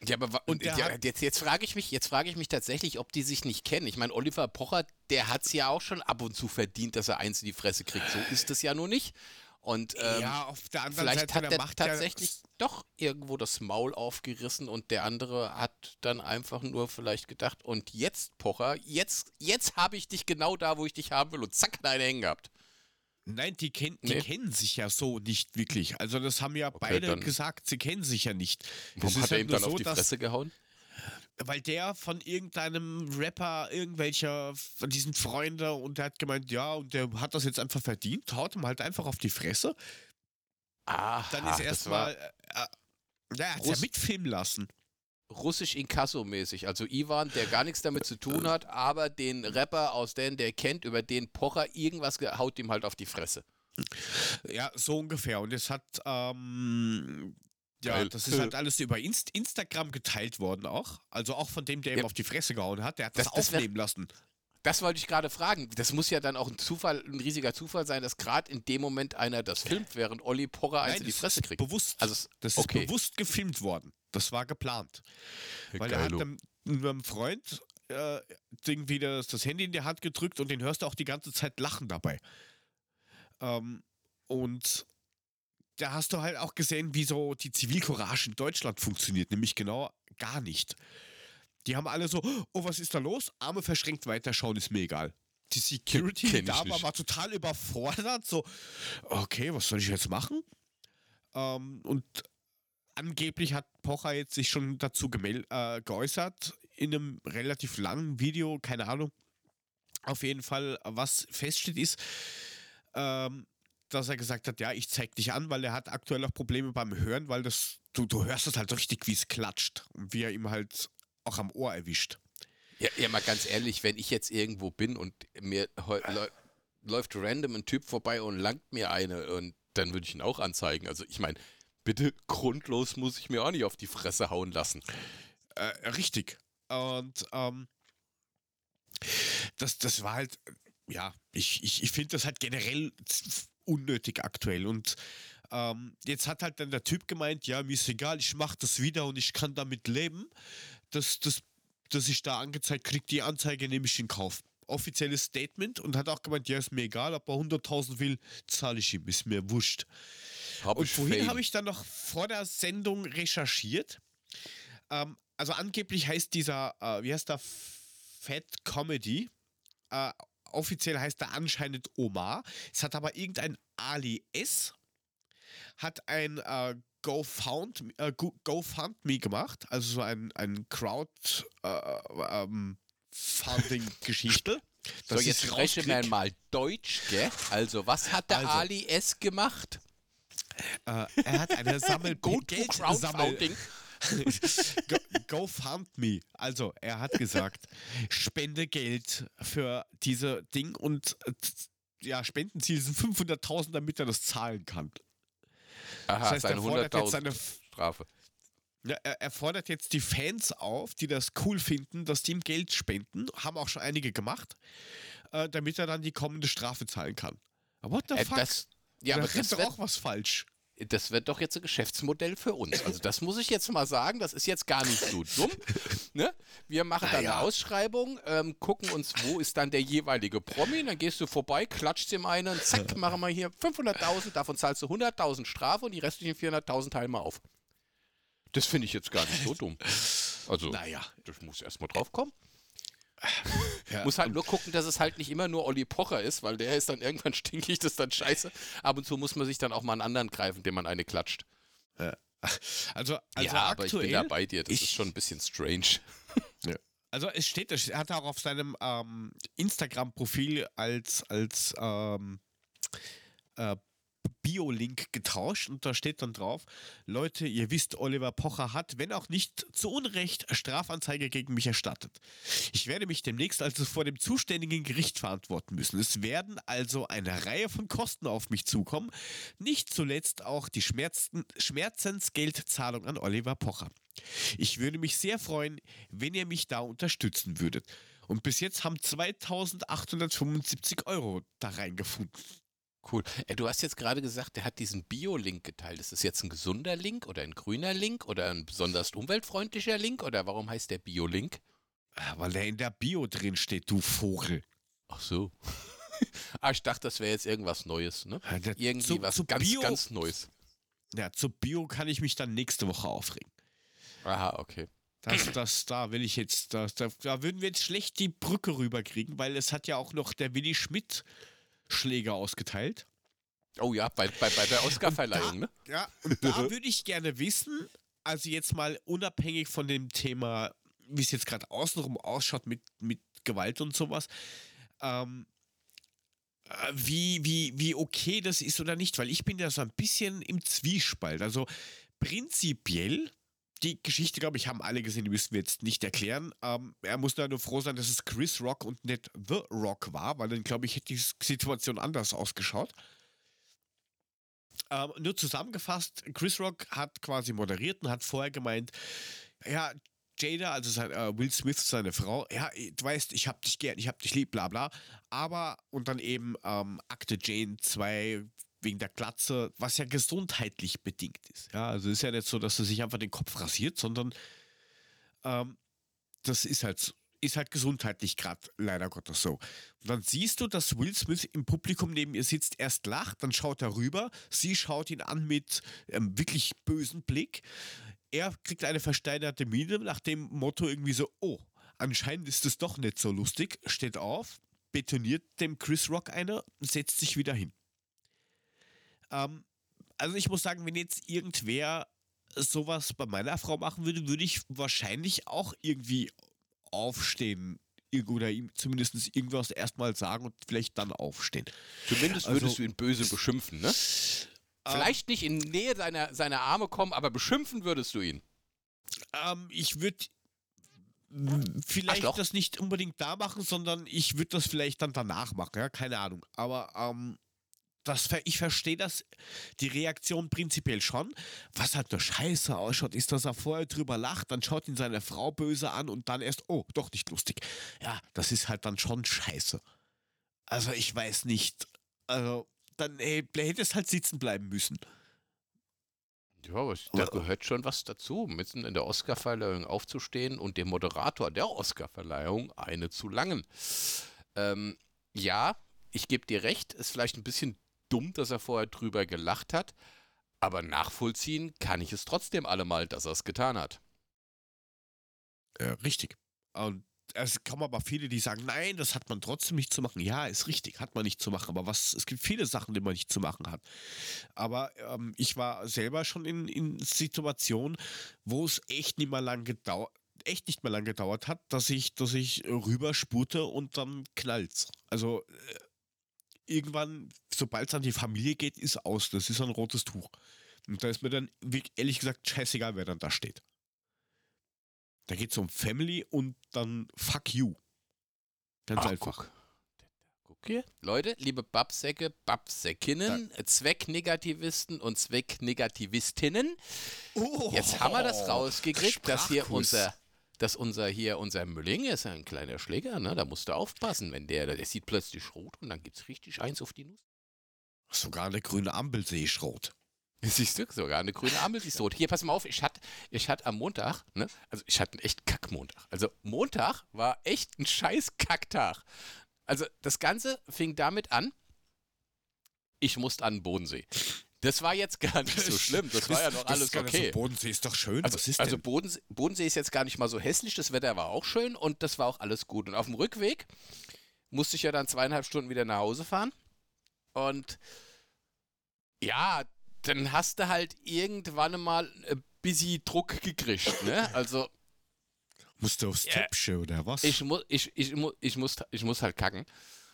Ja, aber Und ja, hat- jetzt, jetzt frage ich mich, jetzt frage ich mich tatsächlich, ob die sich nicht kennen. Ich meine, Oliver Pocher, der hat es ja auch schon ab und zu verdient, dass er eins in die Fresse kriegt. So ist es ja nur nicht. Und ähm, ja, auf der anderen vielleicht Seite, hat der der macht tatsächlich ja doch irgendwo das Maul aufgerissen und der andere hat dann einfach nur vielleicht gedacht, und jetzt, Pocher, jetzt, jetzt habe ich dich genau da, wo ich dich haben will und zack, hat hängen gehabt. Nein, die, kenn, die Nee. kennen sich ja so nicht wirklich. Also das haben ja beide dann- gesagt, sie kennen sich ja nicht. Warum ist hat er halt ihm dann auf so, die dass- Fresse gehauen? Weil der von irgendeinem Rapper, irgendwelcher von diesen Freunde und der hat gemeint, ja, und der hat das jetzt einfach verdient, haut ihm halt einfach auf die Fresse. Ah, Dann ist erstmal, äh, äh, ja, er hat ja mitfilmen lassen. russisch Inkasso-mäßig. Also Ivan, der gar nichts damit zu tun hat, aber den Rapper aus den, der kennt, über den Pocher irgendwas ge- haut ihm halt auf die Fresse. Ja, so ungefähr. Und es hat, ähm, ja, Geil. das ist halt alles über Inst Instagram geteilt worden auch. Also auch von dem, der ihm Ja. auf die Fresse gehauen hat. Der hat das, Das- das aufnehmen lassen. Das wollte ich gerade fragen. Das muss ja dann auch ein Zufall, ein riesiger Zufall sein, dass gerade in dem Moment einer das filmt, während Olli Pocher eins in die das Fresse ist kriegt. bewusst. Also das ist okay. bewusst gefilmt worden. Das war geplant. Weil er hat einem, einem Freund äh, irgendwie das, das Handy in die Hand gedrückt und den hörst du auch die ganze Zeit lachen dabei. Ähm, und da hast du halt auch gesehen, wie so die Zivilcourage in Deutschland funktioniert, nämlich genau gar nicht. Die haben alle so, oh, was ist da los? Arme verschränkt weiterschauen, ist mir egal. Die Security, die da war, war total überfordert. So, okay, was soll ich jetzt machen? Ähm, und angeblich hat Pocher jetzt sich schon dazu äh, geäußert in einem relativ langen Video, keine Ahnung. Auf jeden Fall, was feststeht, ist, ähm, dass er gesagt hat, ja, ich zeig dich an, weil er hat aktuell auch Probleme beim Hören, weil das, du, du hörst es halt richtig, wie es klatscht und wie er ihm halt auch am Ohr erwischt. Ja, ja, mal ganz ehrlich, wenn ich jetzt irgendwo bin und mir heu- läu- läuft random ein Typ vorbei und langt mir eine und dann würde ich ihn auch anzeigen. Also ich meine, bitte grundlos muss ich mir auch nicht auf die Fresse hauen lassen. Äh, richtig. Und ähm, das, das war halt, ja, ich, ich, ich finde das halt generell unnötig aktuell. Und ähm, jetzt hat halt dann der Typ gemeint, ja, mir ist egal, ich mache das wieder und ich kann damit leben, dass, dass, dass ich da angezeigt kriege, die Anzeige nehme ich in Kauf. Offizielles Statement und hat auch gemeint, ja, ist mir egal, ob er 100.000 will, zahle ich ihm, ist mir wurscht. Hab Und vorhin habe ich dann noch vor der Sendung recherchiert. Ähm, also angeblich heißt dieser, äh, wie heißt der, Fat Comedy. Äh, offiziell heißt er anscheinend Omar. Es hat aber irgendein Ali S. hat ein äh, GoFund, äh, Go- GoFundMe gemacht, also so ein, ein Crowd äh, ähm. So, jetzt ist spreche rauskrieg. man mal Deutsch, gell? Also, was hat der Also. Ali S gemacht? Äh, er hat eine Sammel to Geldsammel Crowdfunding. Go, GoFundMe. Also, er hat gesagt, spende Geld für diese Ding und äh, ja, Spendenziel sind 500.000, damit er das zahlen kann. Aha, Das heißt, er fordert jetzt 100.000 seine, Strafe. ja, er, er fordert jetzt die Fans auf, die das cool finden, dass die ihm Geld spenden. Haben auch schon einige gemacht, äh, damit er dann die kommende Strafe zahlen kann. Aber what the Äh, fuck? das, ja, da aber das doch wird, auch was falsch. Das wird doch jetzt ein Geschäftsmodell für uns. Also das muss ich jetzt mal sagen, das ist jetzt gar nicht so dumm. Ne? Wir machen dann Naja. eine Ausschreibung, ähm, gucken uns, wo ist dann der jeweilige Promi, dann gehst du vorbei, klatscht dem einen, zack, machen wir hier 500.000, davon zahlst du 100.000 Strafe und die restlichen 400.000 teilen wir auf. Das finde ich jetzt gar nicht so dumm. Also, Naja. das muss erst mal drauf kommen. Ja, Muss halt nur gucken, dass es halt nicht immer nur Olli Pocher ist, weil der ist dann irgendwann stinkig, das ist dann scheiße. Ab und zu muss man sich dann auch mal einen anderen greifen, dem man eine klatscht. Also, also ja, aber aktuell, ich bin da bei dir. Das ist ich- schon ein bisschen strange. Also es steht, er hat auch auf seinem ähm, Instagram-Profil als, als ähm, äh, Bio-Link getauscht und da steht dann drauf, Leute, ihr wisst, Oliver Pocher hat, wenn auch nicht zu Unrecht, Strafanzeige gegen mich erstattet. Ich werde mich demnächst also vor dem zuständigen Gericht verantworten müssen. Es werden also eine Reihe von Kosten auf mich zukommen, nicht zuletzt auch die Schmerzen, Schmerzensgeldzahlung an Oliver Pocher. Ich würde mich sehr freuen, wenn ihr mich da unterstützen würdet. Und bis jetzt haben 2875 Euro da reingefunden. Cool. Äh, du hast jetzt gerade gesagt, der hat diesen Bio-Link geteilt. Ist das jetzt ein gesunder Link oder ein grüner Link oder ein besonders umweltfreundlicher Link? Oder warum heißt der Bio-Link? Ah, Weil der in der Bio drin steht, du Vogel. Ach so. ah, ich dachte, das wäre jetzt irgendwas Neues, ne? Ja, Irgendwie zu- was zu ganz, Bio- ganz Neues. Ja, zu Bio kann ich mich dann nächste Woche aufregen. Aha, okay. Das, das, da will ich jetzt, da, da, da würden wir jetzt schlecht die Brücke rüberkriegen, weil es hat ja auch noch der Willi Schmidt Schläger ausgeteilt. Oh ja, bei, bei, bei der Oscarverleihung, ne? Ja, und da würde ich gerne wissen, also jetzt mal unabhängig von dem Thema, wie es jetzt gerade außenrum ausschaut mit, mit Gewalt und sowas, ähm, äh, wie, wie, wie okay das ist oder nicht, weil ich bin ja so ein bisschen im Zwiespalt. Also prinzipiell, die Geschichte, glaube ich, haben alle gesehen, die müssen wir jetzt nicht erklären. Ähm, er muss da nur froh sein, dass es Chris Rock und nicht The Rock war, weil dann, glaube ich, hätte die Situation anders ausgeschaut. Ähm, nur zusammengefasst, Chris Rock hat quasi moderiert und hat vorher gemeint, ja, Jada, also sein, äh, Will Smith, seine Frau, ja, du weißt, ich hab dich gern, ich hab dich lieb, bla bla. Aber, und dann eben ähm, Akte Jane 2 wegen der Glatze, was ja gesundheitlich bedingt ist. Ja, also ist ja nicht so, dass er sich einfach den Kopf rasiert, sondern ähm, das ist halt, ist halt gesundheitlich gerade leider Gottes so. Und dann siehst du, dass Will Smith im Publikum neben ihr sitzt, erst lacht, dann schaut er rüber, sie schaut ihn an mit ähm, wirklich bösen Blick. Er kriegt eine versteinerte Miene nach dem Motto irgendwie so, oh, anscheinend ist es doch nicht so lustig, steht auf, betoniert dem Chris Rock einer und setzt sich wieder hin. Ähm, also ich muss sagen, wenn jetzt irgendwer sowas bei meiner Frau machen würde, würde ich wahrscheinlich auch irgendwie aufstehen oder ihm zumindest irgendwas erstmal sagen und vielleicht dann aufstehen. Zumindest Also- würdest du ihn böse beschimpfen, ne? Vielleicht nicht in Nähe seiner, seiner Arme kommen, aber beschimpfen würdest du ihn. Ähm, ich würde vielleicht doch. das nicht unbedingt da machen, sondern ich würde das vielleicht dann danach machen, ja, keine Ahnung. Aber ähm, das, ich verstehe das, die Reaktion prinzipiell schon. Was halt nur scheiße ausschaut, ist, dass er vorher drüber lacht, dann schaut ihn seine Frau böse an und dann erst, oh, doch nicht lustig. Ja, das ist halt dann schon scheiße. Also ich weiß nicht. Also, dann ey, hätte es halt sitzen bleiben müssen. Ja, aber da gehört schon was dazu, mitten in der Oscarverleihung aufzustehen und dem Moderator der Oscarverleihung eine zu langen. Ähm, ja, ich gebe dir recht, ist vielleicht ein bisschen dumm, dass er vorher drüber gelacht hat, Aber nachvollziehen kann ich es trotzdem allemal, dass er es getan hat. Äh, richtig. Und es kommen aber viele, die sagen, nein, das hat man trotzdem nicht zu machen. Ja, ist richtig, hat man nicht zu machen. Aber was, es gibt viele Sachen, die man nicht zu machen hat. Aber ähm, ich war selber schon in, in Situationen, wo es echt nicht mehr lang gedauert echt nicht mehr lang gedauert hat, dass ich, dass ich rüberspute und dann knallt's. Also äh, irgendwann, sobald es an die Familie geht, ist aus. Das ist ein rotes Tuch. Und da ist mir dann ehrlich gesagt scheißegal, wer dann da steht. Da geht es um Family und dann fuck you. Ganz Ach, einfach. Guck. Hier. Leute, liebe Babsäcke, Babsäckinnen. Zwecknegativisten und Zwecknegativistinnen. Oh, Jetzt haben wir das rausgekriegt, dass hier unser dass unser hier, unser Mülling ist ein kleiner Schläger, ne? Da musst du aufpassen, wenn der, der sieht plötzlich rot und dann gibt's richtig eins auf die Nuss. Sogar eine grüne Ampel sehe ich rot. Siehst du, sogar eine grüne Ampel siehst rot. Hier, pass mal auf, ich hatte, ich hatte am Montag, ne, also ich hatte einen echt Kackmontag. Also Montag war echt ein scheiß Kacktag. Also das Ganze fing damit an, ich musste an den Bodensee. Das war jetzt gar nicht so schlimm. Das war ja noch alles okay. So, Bodensee ist doch schön. Also, also Bodensee, Bodensee, ist jetzt gar nicht mal so hässlich. Das Wetter war auch schön und das war auch alles gut. Und auf dem Rückweg musste ich ja dann zweieinhalb Stunden wieder nach Hause fahren. Und ja, dann hast du halt irgendwann mal ein bisschen Druck gekriegt, ne? Also. Musst du aufs ja, Töpfchen oder was? Ich, mu ich, ich, ich, ich, muss, ich muss halt kacken.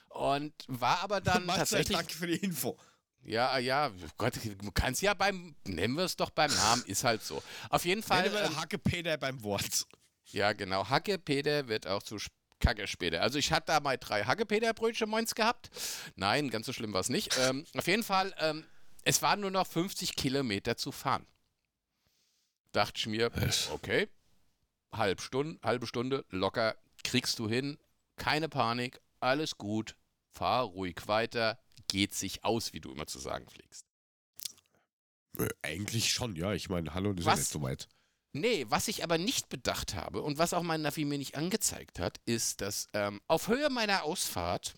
Und war aber dann tatsächlich. Danke für die Info. Ja, ja, Gott, du kannst ja beim, nennen wir es doch beim Namen, ist halt so. Auf jeden Fall. Nennen wir ähm, Hacke Peter beim Wort. Ja, genau. Hacke Peter wird auch zu Kacke später. Also ich hatte da mal drei Hackepeter-Brötchen moins gehabt. Nein, ganz so schlimm war es nicht. Ähm, auf jeden Fall, ähm, es waren nur noch 50 Kilometer zu fahren. Dachte ich mir, okay, halb Stunde, halbe Stunde, locker, kriegst du hin, keine Panik, alles gut, fahr ruhig weiter, geht sich aus, wie du immer zu sagen pflegst. Äh, eigentlich schon, ja. Ich meine, hallo, das ist ja nicht so weit. Nee, was ich aber nicht bedacht habe und was auch mein Navi mir nicht angezeigt hat, ist, dass ähm, auf Höhe meiner Ausfahrt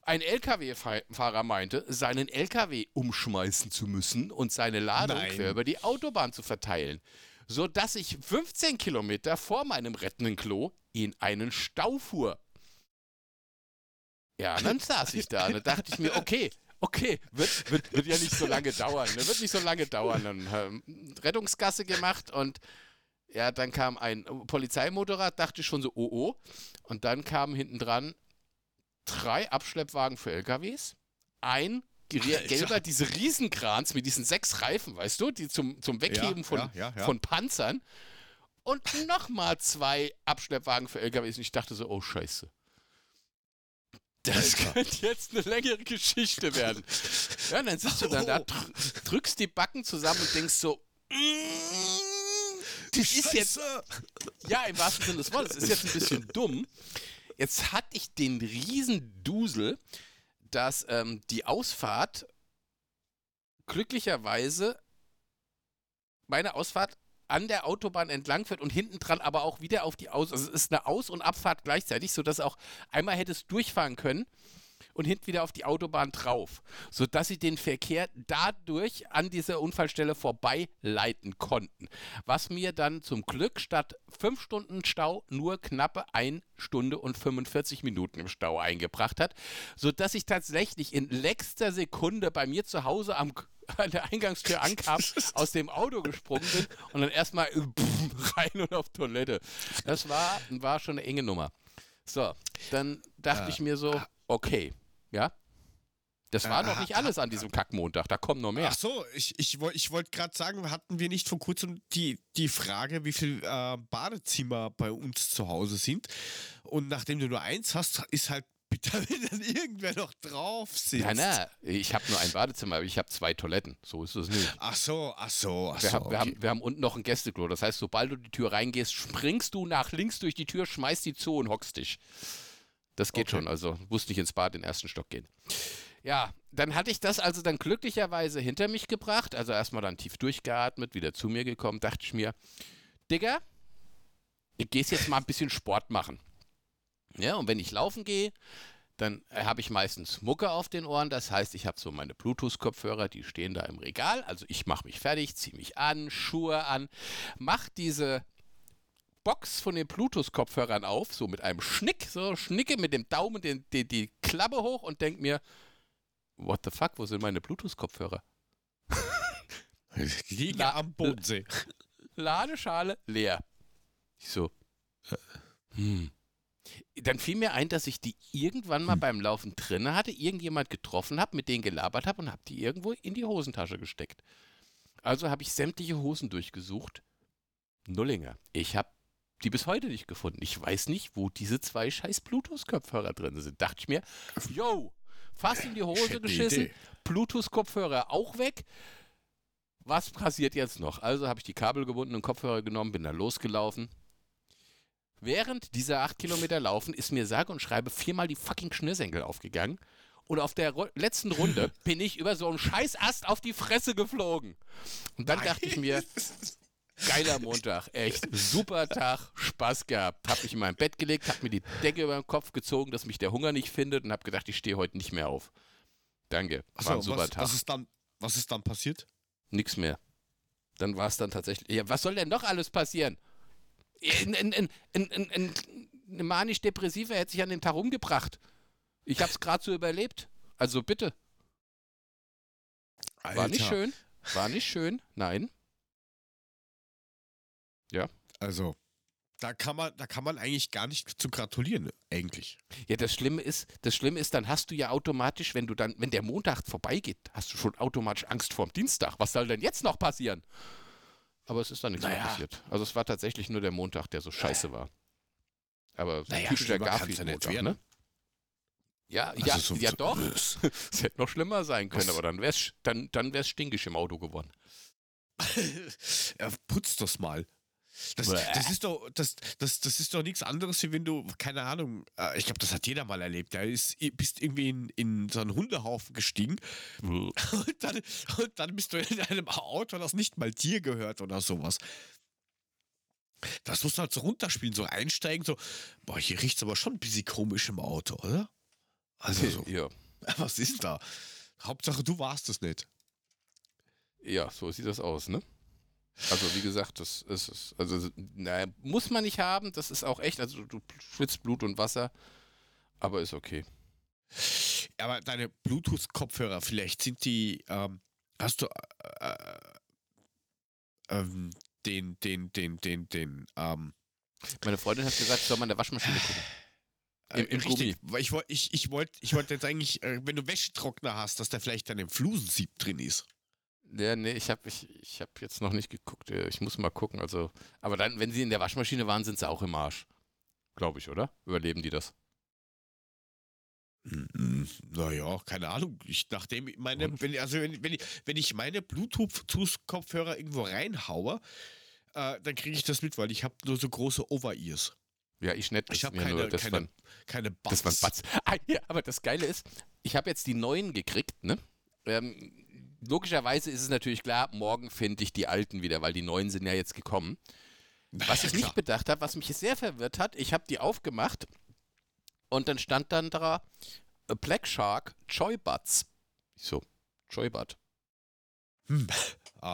ein LKW-Fahrer meinte, seinen LKW umschmeißen zu müssen und seine Ladung Nein. quer über die Autobahn zu verteilen, sodass ich 15 Kilometer vor meinem rettenden Klo in einen Stau fuhr. Ja, dann saß ich da und dann dachte ich mir, okay, okay, wird, wird, wird ja nicht so lange dauern. Ne? Wird nicht so lange dauern. Dann ähm, Rettungsgasse gemacht und ja, dann kam ein Polizeimotorrad, dachte ich schon so, oh oh. Und dann kamen hinten dran drei Abschleppwagen für LKWs, ein gelber, diese Riesenkrans mit diesen sechs Reifen, weißt du, die zum, zum Wegheben ja, von, ja, ja, von Panzern. Und nochmal zwei Abschleppwagen für LKWs. Und ich dachte so, oh Scheiße. Das könnte jetzt eine längere Geschichte werden. Ja, und dann sitzt du dann da, drückst die Backen zusammen und denkst so, mm, das ist jetzt. Ja, im wahrsten Sinne des Wortes, das ist jetzt ein bisschen dumm. Jetzt hatte ich den Riesendusel, dass ähm, die Ausfahrt glücklicherweise meine Ausfahrt an der Autobahn entlang fährt und hinten dran aber auch wieder auf die Aus. Also es ist eine Aus- und Abfahrt gleichzeitig, sodass auch einmal hättest durchfahren können und hinten wieder auf die Autobahn drauf, sodass sie den Verkehr dadurch an dieser Unfallstelle vorbeileiten konnten. Was mir dann zum Glück statt fünf Stunden Stau nur knappe 1 Stunde und 45 Minuten im Stau eingebracht hat, sodass ich tatsächlich in letzter Sekunde bei mir zu Hause am an der Eingangstür ankam, aus dem Auto gesprungen bin und dann erstmal rein und auf Toilette. Das war, war schon eine enge Nummer. So, dann dachte äh, ich mir so, okay, ja. Das war äh, noch nicht alles an diesem Kackmontag, da kommen noch mehr. Ach so, ich, ich, ich wollte gerade sagen, hatten wir nicht vor kurzem die, die Frage, wie viele äh, Badezimmer bei uns zu Hause sind? Und nachdem du nur eins hast, ist halt bitter, wenn dann irgendwer noch drauf sitzt. Nein, nein, ich habe nur ein Badezimmer, aber ich habe zwei Toiletten. So ist es nicht. Ach so, ach so, ach wir so. Haben, wir, haben, wir haben unten noch ein Gästeklo. Das heißt, sobald du die Tür reingehst, springst du nach links durch die Tür, schmeißt die zu und hockst dich. Das geht okay. schon, also musst nicht ins Bad, den ersten Stock gehen. Ja, dann hatte ich das also dann glücklicherweise hinter mich gebracht, also erstmal dann tief durchgeatmet, wieder zu mir gekommen, dachte ich mir, Digga, ich gehst jetzt mal ein bisschen Sport machen. Ja, und wenn ich laufen gehe, dann äh, habe ich meistens Mucke auf den Ohren. Das heißt, ich habe so meine Bluetooth-Kopfhörer, die stehen da im Regal. Also ich mache mich fertig, ziehe mich an, Schuhe an, mache diese Box von den Bluetooth-Kopfhörern auf, so mit einem Schnick, so schnicke mit dem Daumen den, den, die Klappe hoch und denke mir, what the fuck, wo sind meine Bluetooth-Kopfhörer? Liegen La- am Bodensee. Ladeschale leer. Ich so, hm. Dann fiel mir ein, dass ich die irgendwann mal beim Laufen drinne hatte, irgendjemand getroffen habe, mit denen gelabert habe und habe die irgendwo in die Hosentasche gesteckt. Also habe ich sämtliche Hosen durchgesucht. Nullinger. Ich habe die bis heute nicht gefunden. Ich weiß nicht, wo diese zwei scheiß Bluetooth-Kopfhörer drin sind. Dachte ich mir, yo, fast in die Hose geschissen. Bluetooth-Kopfhörer auch weg. Was passiert jetzt noch? Also habe ich die kabelgebundenen Kopfhörer genommen, bin dann losgelaufen. Während dieser acht Kilometer Laufen ist mir sage und schreibe viermal die fucking Schnürsenkel aufgegangen. Und auf der Ru letzten Runde bin ich über so einen Scheißast auf die Fresse geflogen. Und dann dachte ich mir, geiler Montag, echt super Tag, Spaß gehabt. Hab mich in mein Bett gelegt, hab mir die Decke über den Kopf gezogen, dass mich der Hunger nicht findet und hab gedacht, ich stehe heute nicht mehr auf. Danke, war ein Achso, super was, Tag. was, ist dann, was ist dann passiert? Nix mehr. Dann war es dann tatsächlich. Ja, was soll denn noch alles passieren? Ein, ein, ein, ein, ein, ein, eine manisch-depressive hätte sich an dem Tag umgebracht. Ich hab's gerade so überlebt. Also bitte. War nicht Alter. schön. War nicht schön. Nein. Also, da kann man, da kann man eigentlich gar nicht zu gratulieren, eigentlich. Ja, das Schlimme ist, das Schlimme ist, dann hast du ja automatisch, wenn du dann, wenn der Montag vorbeigeht, hast du schon automatisch Angst vorm Dienstag. Was soll denn jetzt noch passieren? Aber es ist dann nichts mehr Naja. passiert. Also es war tatsächlich nur der Montag, der so scheiße war. Aber so ein Naja, typischer kann's ja nicht Garfield-Montag, werden. ne? Ja, Also ja, so- ja so- doch. Es hätte noch schlimmer sein können, Was? aber dann wär's, dann, dann wär's stinkig im Auto geworden. ja, putz das mal. Das, das ist doch, das, das, das ist doch nichts anderes, wie wenn du, keine Ahnung, äh, ich glaube, das hat jeder mal erlebt. Da ist, bist irgendwie in, in so einen Hundehaufen gestiegen und dann, und dann bist du in einem Auto, das nicht mal dir gehört oder sowas. Das musst du halt so runterspielen, so einsteigen, so, boah, hier riecht es aber schon ein bisschen komisch im Auto, oder? Also so, Ja. was ist da? Hauptsache, du warst es nicht. Ja, so sieht das aus, ne? Also wie gesagt, das ist es. Also naja, muss man nicht haben, das ist auch echt, also du schwitzt Blut und Wasser, aber ist okay. Aber deine Bluetooth-Kopfhörer, vielleicht sind die, ähm, hast du äh, ähm, den, den, den, den, den, ähm, Meine Freundin hat gesagt, ich soll mal in der Waschmaschine gucken. äh, Im- im richtig, weil ich wollte ich, ich wollt, ich wollt jetzt eigentlich, äh, wenn du Wäschetrockner hast, dass der vielleicht dann im Flusensieb drin ist. Ja, nee, ich habe ich, ich hab jetzt noch nicht geguckt. äh, Ich muss mal gucken. Also, aber dann, wenn sie in der Waschmaschine waren, sind sie auch im Arsch. Glaube ich, oder? Überleben die das? Hm, Naja, keine Ahnung. Ich, nachdem ich meine, wenn, also wenn, wenn, ich, wenn ich meine Bluetooth-Kopfhörer irgendwo reinhaue, äh, dann kriege ich das mit, weil ich habe nur so große Over-Ears. Ja, ich nicht. Ich habe keine, nur, das keine, waren, keine das waren Buds. Batz. Ah, ja, aber das Geile ist, ich habe jetzt die neuen gekriegt, ne? Ähm, logischerweise ist es natürlich klar, morgen finde ich die alten wieder, weil die neuen sind ja jetzt gekommen. Was ich nicht bedacht habe, was mich sehr verwirrt hat, ich habe die aufgemacht und dann stand dann da Black Shark Joy Buds. Ich so, Joy Bud. Hm.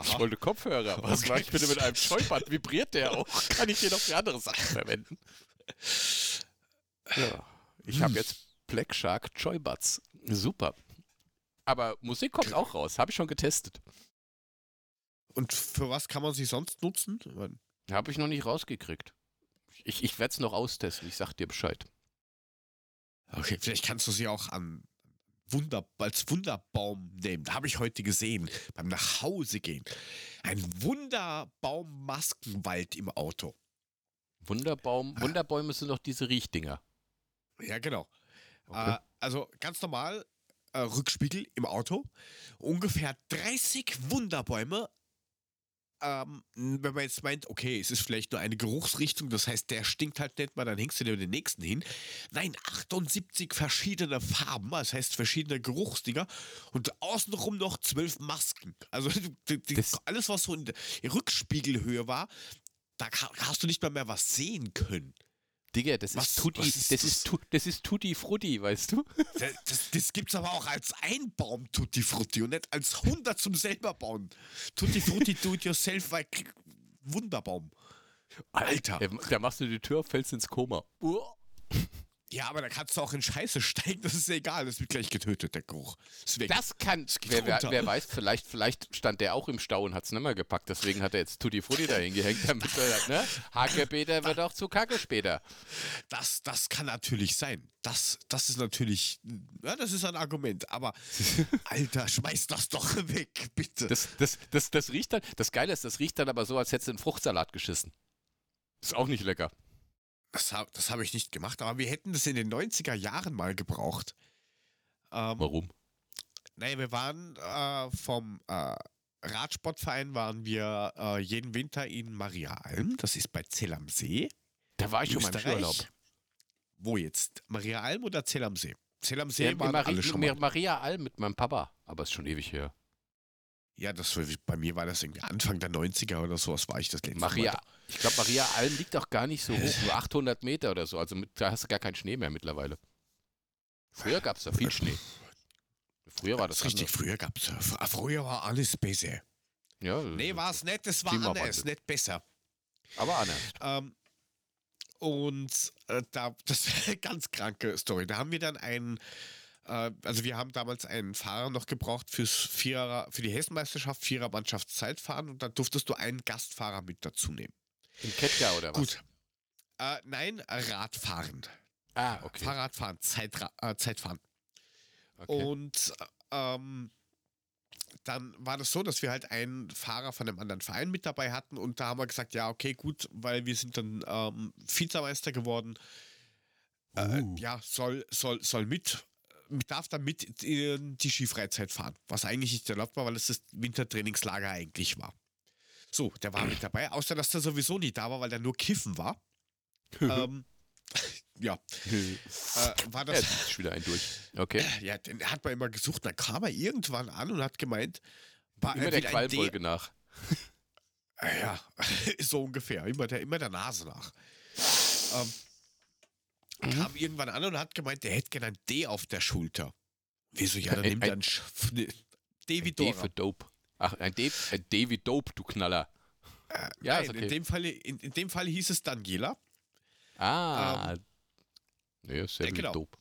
Ich wollte Kopfhörer. Was Okay. mache ich bitte mit einem Joy Bud? Vibriert der auch? Kann ich den auch für andere Sachen verwenden? Ja. Ich habe jetzt Black Shark Joy Buds. Super. Aber Musik kommt auch raus. Habe ich schon getestet. Und für was kann man sie sonst nutzen? Habe ich noch nicht rausgekriegt. Ich, ich werde es noch austesten. Ich sag dir Bescheid. Okay, vielleicht kannst du sie auch an Wunder, als Wunderbaum nehmen. Da habe ich heute gesehen, beim Nachhause gehen. Ein Wunderbaum-Maskenwald im Auto. Wunderbaum. Wunderbäume sind doch diese Riechdinger. Ja, genau. Okay. Äh, also ganz normal, äh, Rückspiegel im Auto. Ungefähr 30 Wunderbäume. Ähm, wenn man jetzt meint, okay, es ist vielleicht nur eine Geruchsrichtung, das heißt, der stinkt halt nicht mal, dann hängst du dir den nächsten hin. Nein, 78 verschiedene Farben, das heißt verschiedene Geruchsdinger und außenrum noch 12 Masken. Also die, die, alles, was so in der Rückspiegelhöhe war, da hast du nicht mal mehr was sehen können. Digga, das Was- ist Tutti, ist das, das? ist tu, das ist Tutti Frutti, weißt du? Das, das, das gibt's aber auch als ein Baum Tutti Frutti und nicht als 100 zum selber bauen. Tutti Frutti do it yourself, weil Wunderbaum. Alter. Ey, Da machst du die Tür, fällst ins Koma. Uah. Ja, aber da kannst du auch in Scheiße steigen, das ist egal, das wird gleich getötet, der Geruch. Weg. Das kann, geht wer, wer, wer weiß, vielleicht, vielleicht stand der auch im Stau und hat es nicht mehr gepackt. Deswegen hat er jetzt Tutti Frutti dahin gehängt, damit er, ne? Hackepeter wird auch zu Kacke später. Das, das kann natürlich sein. Das, das ist natürlich, ja, das ist ein Argument. Aber, Alter, schmeiß das doch weg, bitte. Das, das, das, das riecht dann, das Geile ist, das riecht dann aber so, als hättest du in Fruchtsalat geschissen. Ist auch nicht lecker. Das habe das hab ich nicht gemacht, aber wir hätten das in den 90er Jahren mal gebraucht. Ähm, Warum? naja, wir waren äh, vom äh, Radsportverein waren wir äh, jeden Winter in Maria Alm, das ist bei Zell am See. Da war ich schon mal im. Skiurlaub. Wo jetzt? Maria Alm oder Zell am See? Zell am See Ja, waren Maria, alle schon mal. Maria Alm mit meinem Papa, aber ist schon ewig her. Ja, das bei mir war das irgendwie Anfang der 90er oder sowas war ich das letzte Maria, Mal. Ich glaube, Maria Alm liegt auch gar nicht so hoch, nur 800 Meter oder so. Also mit, da hast du gar keinen Schnee mehr mittlerweile. Früher gab es da viel Schnee. Früher war Das das richtig, früher gab's ja. fr- Früher war alles besser. Ja, Nee, war es nicht, es war anders, nicht besser. aber anders. Ähm, und äh, da, das ist eine ganz kranke Story. Da haben wir dann einen, äh, also wir haben damals einen Fahrer noch gebraucht fürs Vierer, für die Hessenmeisterschaft, Vierermannschaftszeitfahren und da durftest du einen Gastfahrer mit dazu nehmen. In Kettgar oder was? Gut. Äh, nein, Radfahren. Ah, okay. Fahrradfahren, Zeitra äh, Zeitfahren. okay. Und ähm, dann war das so, dass wir halt einen Fahrer von einem anderen Verein mit dabei hatten und da haben wir gesagt, ja, okay, gut, weil wir sind dann ähm, Vizemeister geworden. Äh, Uh. ja, soll, soll, soll mit, mit, darf dann mit in die Skifreizeit fahren, was eigentlich nicht erlaubt war, weil es das Wintertrainingslager eigentlich war. So, der war mit dabei, außer dass der sowieso nie da war, weil der nur kiffen war. ähm, ja, äh, war Ja, das ist wieder ein durch. Okay. ja, den hat man immer gesucht. Dann kam er irgendwann an und hat gemeint, war Immer er der ein Qualfolge D- nach. Ah, Ja, so ungefähr. Immer der, immer der Nase nach. Ähm, Mhm. Kam irgendwann an und hat gemeint, der hätte gerne ein D auf der Schulter. Wieso? Ja, dann Ein- nimmt ein- er ein ne, D wie D Dora. für Dope. Ach, ein D, ein D wie Dope, du Knaller. ja, Nein, okay. in, dem Fall, in, in dem Fall hieß es Daniela. Ah. ist ja ja, wie genau. Dope.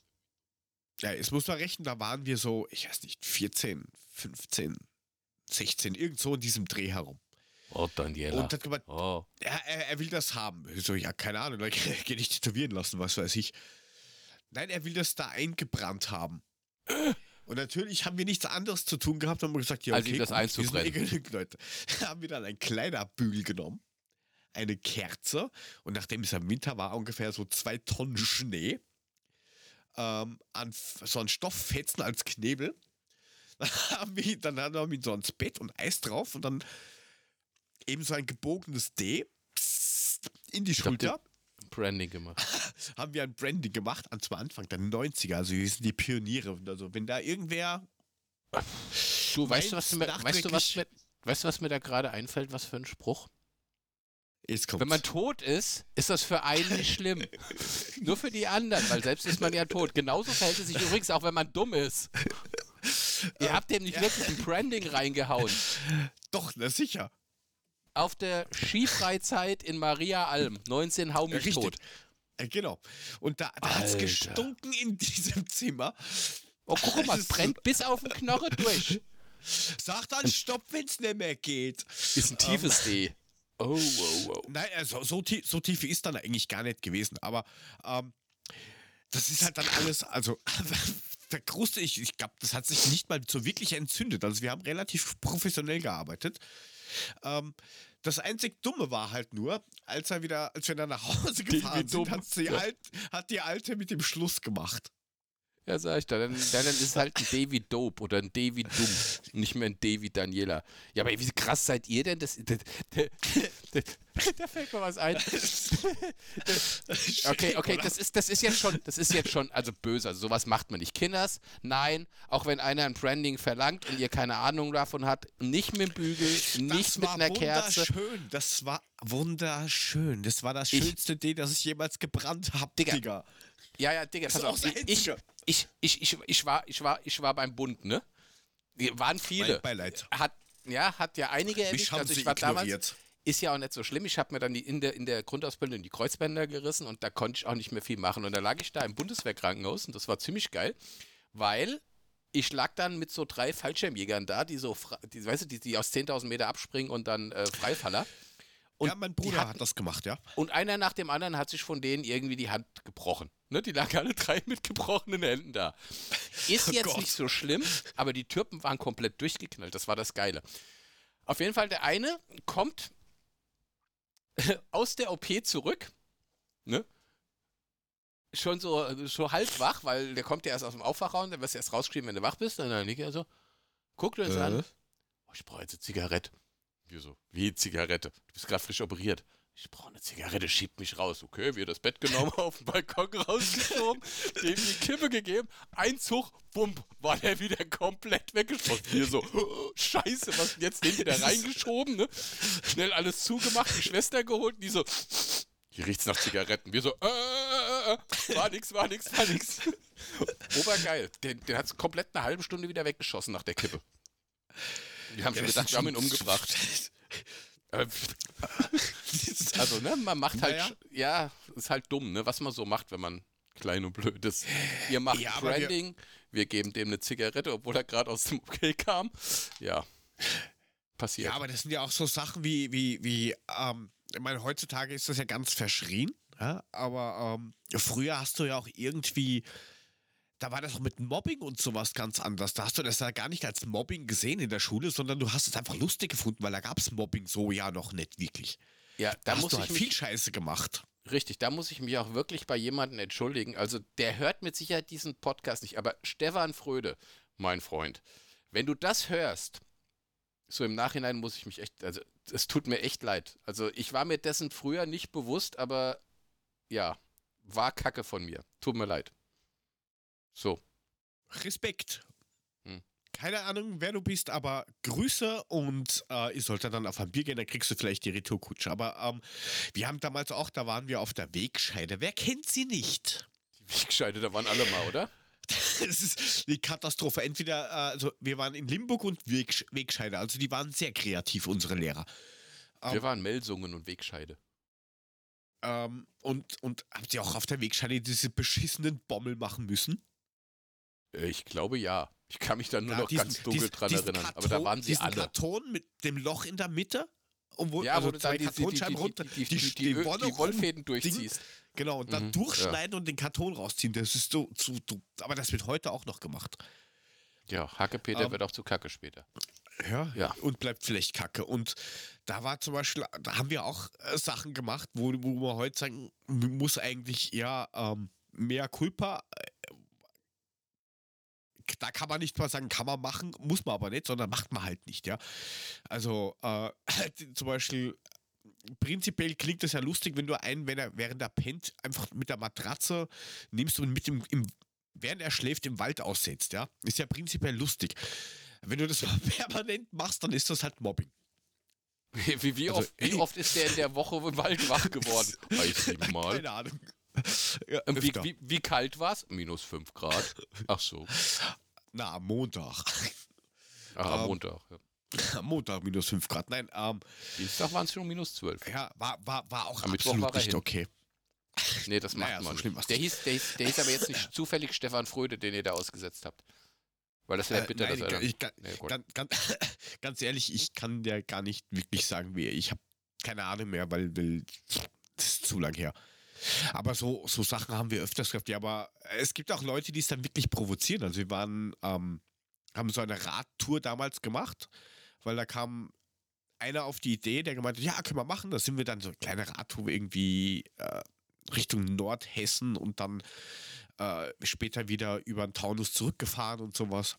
Ja, jetzt muss man rechnen, da waren wir so, ich weiß nicht, 14, 15, 16, irgend so in diesem Dreh herum. Oh, Daniela. Und hat gemeint, oh. Ja, er, er will das haben. Ich So, ja, keine Ahnung, dann geh dich tätowieren lassen, was weiß ich. Nein, er will das da eingebrannt haben. Und natürlich haben wir nichts anderes zu tun gehabt und haben gesagt, ja, okay, ihm das einzubrennen. eh genügend Leute. haben wir dann ein kleiner Bügel genommen, eine Kerze und nachdem es im Winter war, ungefähr so zwei Tonnen Schnee, ähm, an so ein Stofffetzen als Knebel. Dann haben wir, dann haben wir ihn so ans Bett und Eis drauf und dann eben so ein gebogenes D in die Ich Schulter. Branding gemacht. Haben wir ein Branding gemacht, an zwar Anfang der 90er, also wir sind die Pioniere. Und Also wenn da irgendwer, Du, weißt du, was mir, weißt du, was mir, weißt du, was mir da gerade einfällt, was für ein Spruch? Wenn man tot ist, ist das für einen nicht schlimm. Nur für die anderen, weil selbst ist man ja tot. Genauso verhält es sich übrigens auch, wenn man dumm ist. Ihr habt dem nicht wirklich ein Branding reingehauen. doch, na sicher. Auf der Skifreizeit in Maria Alm, 19 Hau mich Richtig. tot. Äh, genau. Und da, da hat es gestunken in diesem Zimmer. Oh, guck mal, Das es brennt bis auf den Knochen durch. Sag dann Stopp, wenn es nicht mehr geht. Ist ein tiefes D. Oh, oh, oh. Nein, also so, tief, so tief ist dann eigentlich gar nicht gewesen. Aber ähm, das ist halt dann alles, also der Kruste, ich, ich glaube, das hat sich nicht mal so wirklich entzündet. Also wir haben relativ professionell gearbeitet. Ähm, das einzig Dumme war halt nur, als er wieder, als wir dann nach Hause gefahren dumm. sind, hat die, Ja. Alt, hat die Alte mit dem Schluss gemacht. Ja, sag ich da. Dann, dann ist halt ein David Dope oder ein David Dumm. Nicht mehr ein David Daniela. Ja, aber wie krass seid ihr denn? Das, das, das, da fällt mir was ein. okay, okay, das ist, das ist jetzt schon, das ist jetzt schon, also böse. Also sowas macht man nicht. Kinders, nein, auch wenn einer ein Branding verlangt und ihr keine Ahnung davon hat, nicht mit dem Bügel, nicht mit einer Kerze. Wunderschön, das war wunderschön. Das war das schönste ich, Ding, das ich jemals gebrannt habe, Digga. Digga. Ja, ja, Digga, pass auf. Ich, ich, ich, ich, ich, war, ich, war, ich war beim Bund, ne? Waren viele. Mein Beileid. Hat, ja, hat ja einige erwischt. Also ich war ignoriert. damals. Ist ja auch nicht so schlimm. Ich habe mir dann die, in, der, in der Grundausbildung die Kreuzbänder gerissen und da konnte ich auch nicht mehr viel machen. Und da lag ich da im Bundeswehrkrankenhaus und das war ziemlich geil, weil ich lag dann mit so drei Fallschirmjägern da, die so, die, weißt du, die, die aus 10.000 Meter abspringen und dann äh, Freifaller. Und ja, mein Bruder hat, hat, das gemacht, ja. Und einer nach dem anderen hat sich von denen irgendwie die Hand gebrochen. Ne, die lagen alle drei mit gebrochenen Händen da. Ist oh jetzt Gott. nicht so schlimm, aber die Türpen waren komplett durchgeknallt. Das war das Geile. Auf jeden Fall, der eine kommt aus der OP zurück, ne? Schon so, so halb wach, weil der kommt ja erst aus dem Aufwachraum, der wirst erst rausgeschrieben, wenn du wach bist. Und dann liegt er so, guckt uns äh. an. Oh, ich brauche jetzt eine Zigarette. Wir so, wie Zigarette? Du bist gerade frisch operiert. Ich brauche eine Zigarette, schiebt mich raus. Okay, wir das Bett genommen, auf den Balkon rausgeschoben, dem die Kippe gegeben, ein Zug, bumm, war der wieder komplett weggeschossen. Wir so, oh, scheiße, was denn jetzt? Den wieder reingeschoben, ne? Schnell alles zugemacht, die Schwester geholt, die so, hier riecht's nach Zigaretten. Wir so, äh, äh, äh, war nix, war nix, war nix. Obergeil. Den, den hat's komplett eine halbe Stunde wieder weggeschossen nach der Kippe. Wir haben ja, schon gedacht, wir haben ihn umgebracht. Äh, also, ne, man macht halt, naja. ja, ist halt dumm, ne, was man so macht, wenn man klein und blöd ist. Ihr macht ja, Branding, wir, wir, geben dem eine Zigarette, obwohl er gerade aus dem OK kam. Ja, passiert. Ja, aber das sind ja auch so Sachen wie, wie, wie, ähm, ich meine, heutzutage ist das ja ganz verschrien, ja, aber ähm, früher hast du ja auch irgendwie da war das auch mit Mobbing und sowas ganz anders. Da hast du das ja gar nicht als Mobbing gesehen in der Schule, sondern du hast es einfach lustig gefunden, weil da gab es Mobbing so ja noch nicht wirklich. Ja, da, da muss hast du halt viel Scheiße gemacht. Richtig, da muss ich mich auch wirklich bei jemandem entschuldigen. Also der hört mit Sicherheit diesen Podcast nicht, aber Stefan Fröde, mein Freund, wenn du das hörst, so im Nachhinein muss ich mich echt, also es tut mir echt leid. Also ich war mir dessen früher nicht bewusst, aber ja, war Kacke von mir. Tut mir leid. So. Respekt. Hm. Keine Ahnung, wer du bist, aber Grüße und äh, ich sollte dann auf ein Bier gehen, dann kriegst du vielleicht die Retourkutsche. Aber ähm, wir haben damals auch, da waren wir auf der Wegscheide. Wer kennt sie nicht? Die Wegscheide, da waren alle mal, oder? das ist die Katastrophe. Entweder, äh, also wir waren in Limburg und Weg, Wegscheide, also die waren sehr kreativ, unsere Lehrer. Ähm, wir waren Melsungen und Wegscheide. Ähm, und, und habt ihr auch auf der Wegscheide diese beschissenen Bommel machen müssen? Äh, ich glaube ja. Ich kann mich da nur ja, noch diesen, ganz dunkel diesen, dran diesen erinnern. Karton, aber da waren sie alle. Karton mit dem Loch in der Mitte? Und wo, ja, also wo du zwei die, Kartonscheiben die, runter, die, die, die, die, die Wollfäden durchziehst. Genau, und dann mhm, durchschneiden ja. und den Karton rausziehen. Das ist so, so, so, aber das wird heute auch noch gemacht. Ja, Hackepeter ähm, wird auch zu Kacke später. Ja, ja, und bleibt vielleicht Kacke. Und da war zum Beispiel, da haben wir auch äh, Sachen gemacht, wo, wo man heute sagen muss eigentlich, ja, ähm, mehr Culpa da kann man nicht mal sagen, kann man machen, muss man aber nicht, sondern macht man halt nicht, ja. Also äh, zum Beispiel prinzipiell klingt das ja lustig, wenn du einen, wenn er während er pennt, einfach mit der Matratze nimmst und mit dem, im, während er schläft, im Wald aussetzt, ja. Ist ja prinzipiell lustig. Wenn du das permanent machst, dann ist das halt Mobbing. Wie, wie, also, oft, wie oft ist der in der Woche im Wald wach geworden? Mal. Keine Ahnung. Ja, wie, wie, wie, kalt war es? Minus 5 Grad. Ach so. Na, am Montag. Ach, am ähm, Montag, ja. Am Montag minus 5 Grad. Nein, ähm, Dienstag waren es schon minus 12. Ja, war, war, war auch am absolut war nicht okay. Nee, das macht naja, man so nicht. Der hieß, der, hieß, der hieß aber jetzt nicht zufällig Stefan Fröde, den ihr da ausgesetzt habt. Weil das wäre äh, bitter, nein, dass er ich, ich, nee, ganz, ganz, ganz, ehrlich, ich kann dir gar nicht wirklich sagen, wie. Ich habe keine Ahnung mehr, weil, weil das ist zu lang her. Aber so, so Sachen haben wir öfters gehabt. Ja, aber es gibt auch Leute, die es dann wirklich provozieren. Also wir waren, ähm, haben so eine Radtour damals gemacht, weil da kam einer auf die Idee, der gemeint hat, ja, können wir machen. Da sind wir dann so eine kleine Radtour irgendwie äh, Richtung Nordhessen und dann äh, später wieder über den Taunus zurückgefahren und sowas.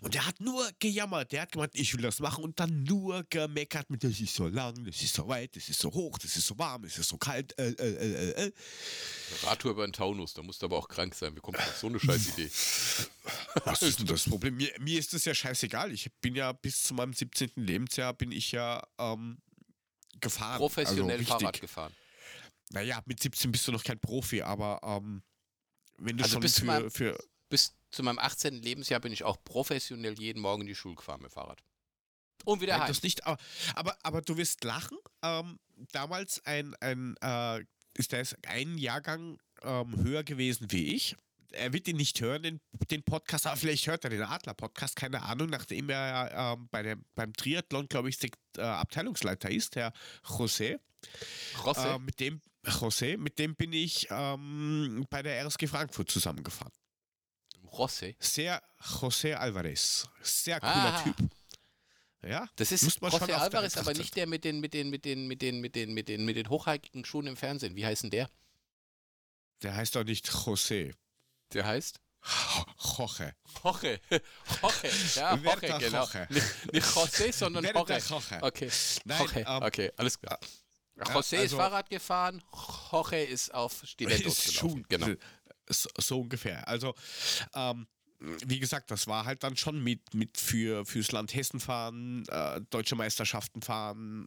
Und der hat nur gejammert. Der hat gemeint, ich will das machen und dann nur gemeckert mit, das ist so lang, das ist so weit, das ist so hoch, das ist so warm, das ist so kalt. Äh, äh, äh, äh. Radtour über den Taunus, da musst du aber auch krank sein. Wie kommt auf so eine Scheißidee? Was ist denn das Problem? Mir, mir ist das ja scheißegal. Ich bin ja bis zu meinem 17. Lebensjahr bin ich ja ähm, gefahren. Professionell also Fahrrad gefahren. Naja, mit 17 bist du noch kein Profi, aber ähm, wenn du also schon für, für bis zu meinem 18. Lebensjahr bin ich auch professionell jeden Morgen in die Schule gefahren mit Fahrrad. Und wieder heim. Das nicht, aber, aber, aber du wirst lachen. Ähm, damals ein, ein äh, ist der ein Jahrgang ähm, höher gewesen wie ich. Er wird ihn nicht hören, den, den Podcast, aber vielleicht hört er den Adler-Podcast, keine Ahnung, nachdem er ähm, bei dem, beim Triathlon, glaube ich, äh, Abteilungsleiter ist, Herr José. José? Äh, mit dem, José, mit dem bin ich ähm, bei der RSG Frankfurt zusammengefahren. José. Sehr José Alvarez. Sehr cooler ah. Typ. Ja, das ist José Alvarez, aber nicht der mit den, mit den, mit den, mit den, mit den, mit den, mit den hochhackigen Schuhen im Fernsehen. Wie heißt denn der? Der heißt doch nicht José. Der heißt? Jorge. Jorge. Jorge. Ja, Jorge, genau. Jorge. Nicht, nicht José, sondern Jorge. Jorge. Okay. Nein, Jorge. Ähm, okay, alles klar. José also, ist Fahrrad gefahren, Jorge ist auf Stilettos gelaufen. Genau so ungefähr. Also, ähm, wie gesagt, das war halt dann schon mit, mit für, fürs Land Hessen fahren, äh, deutsche Meisterschaften fahren,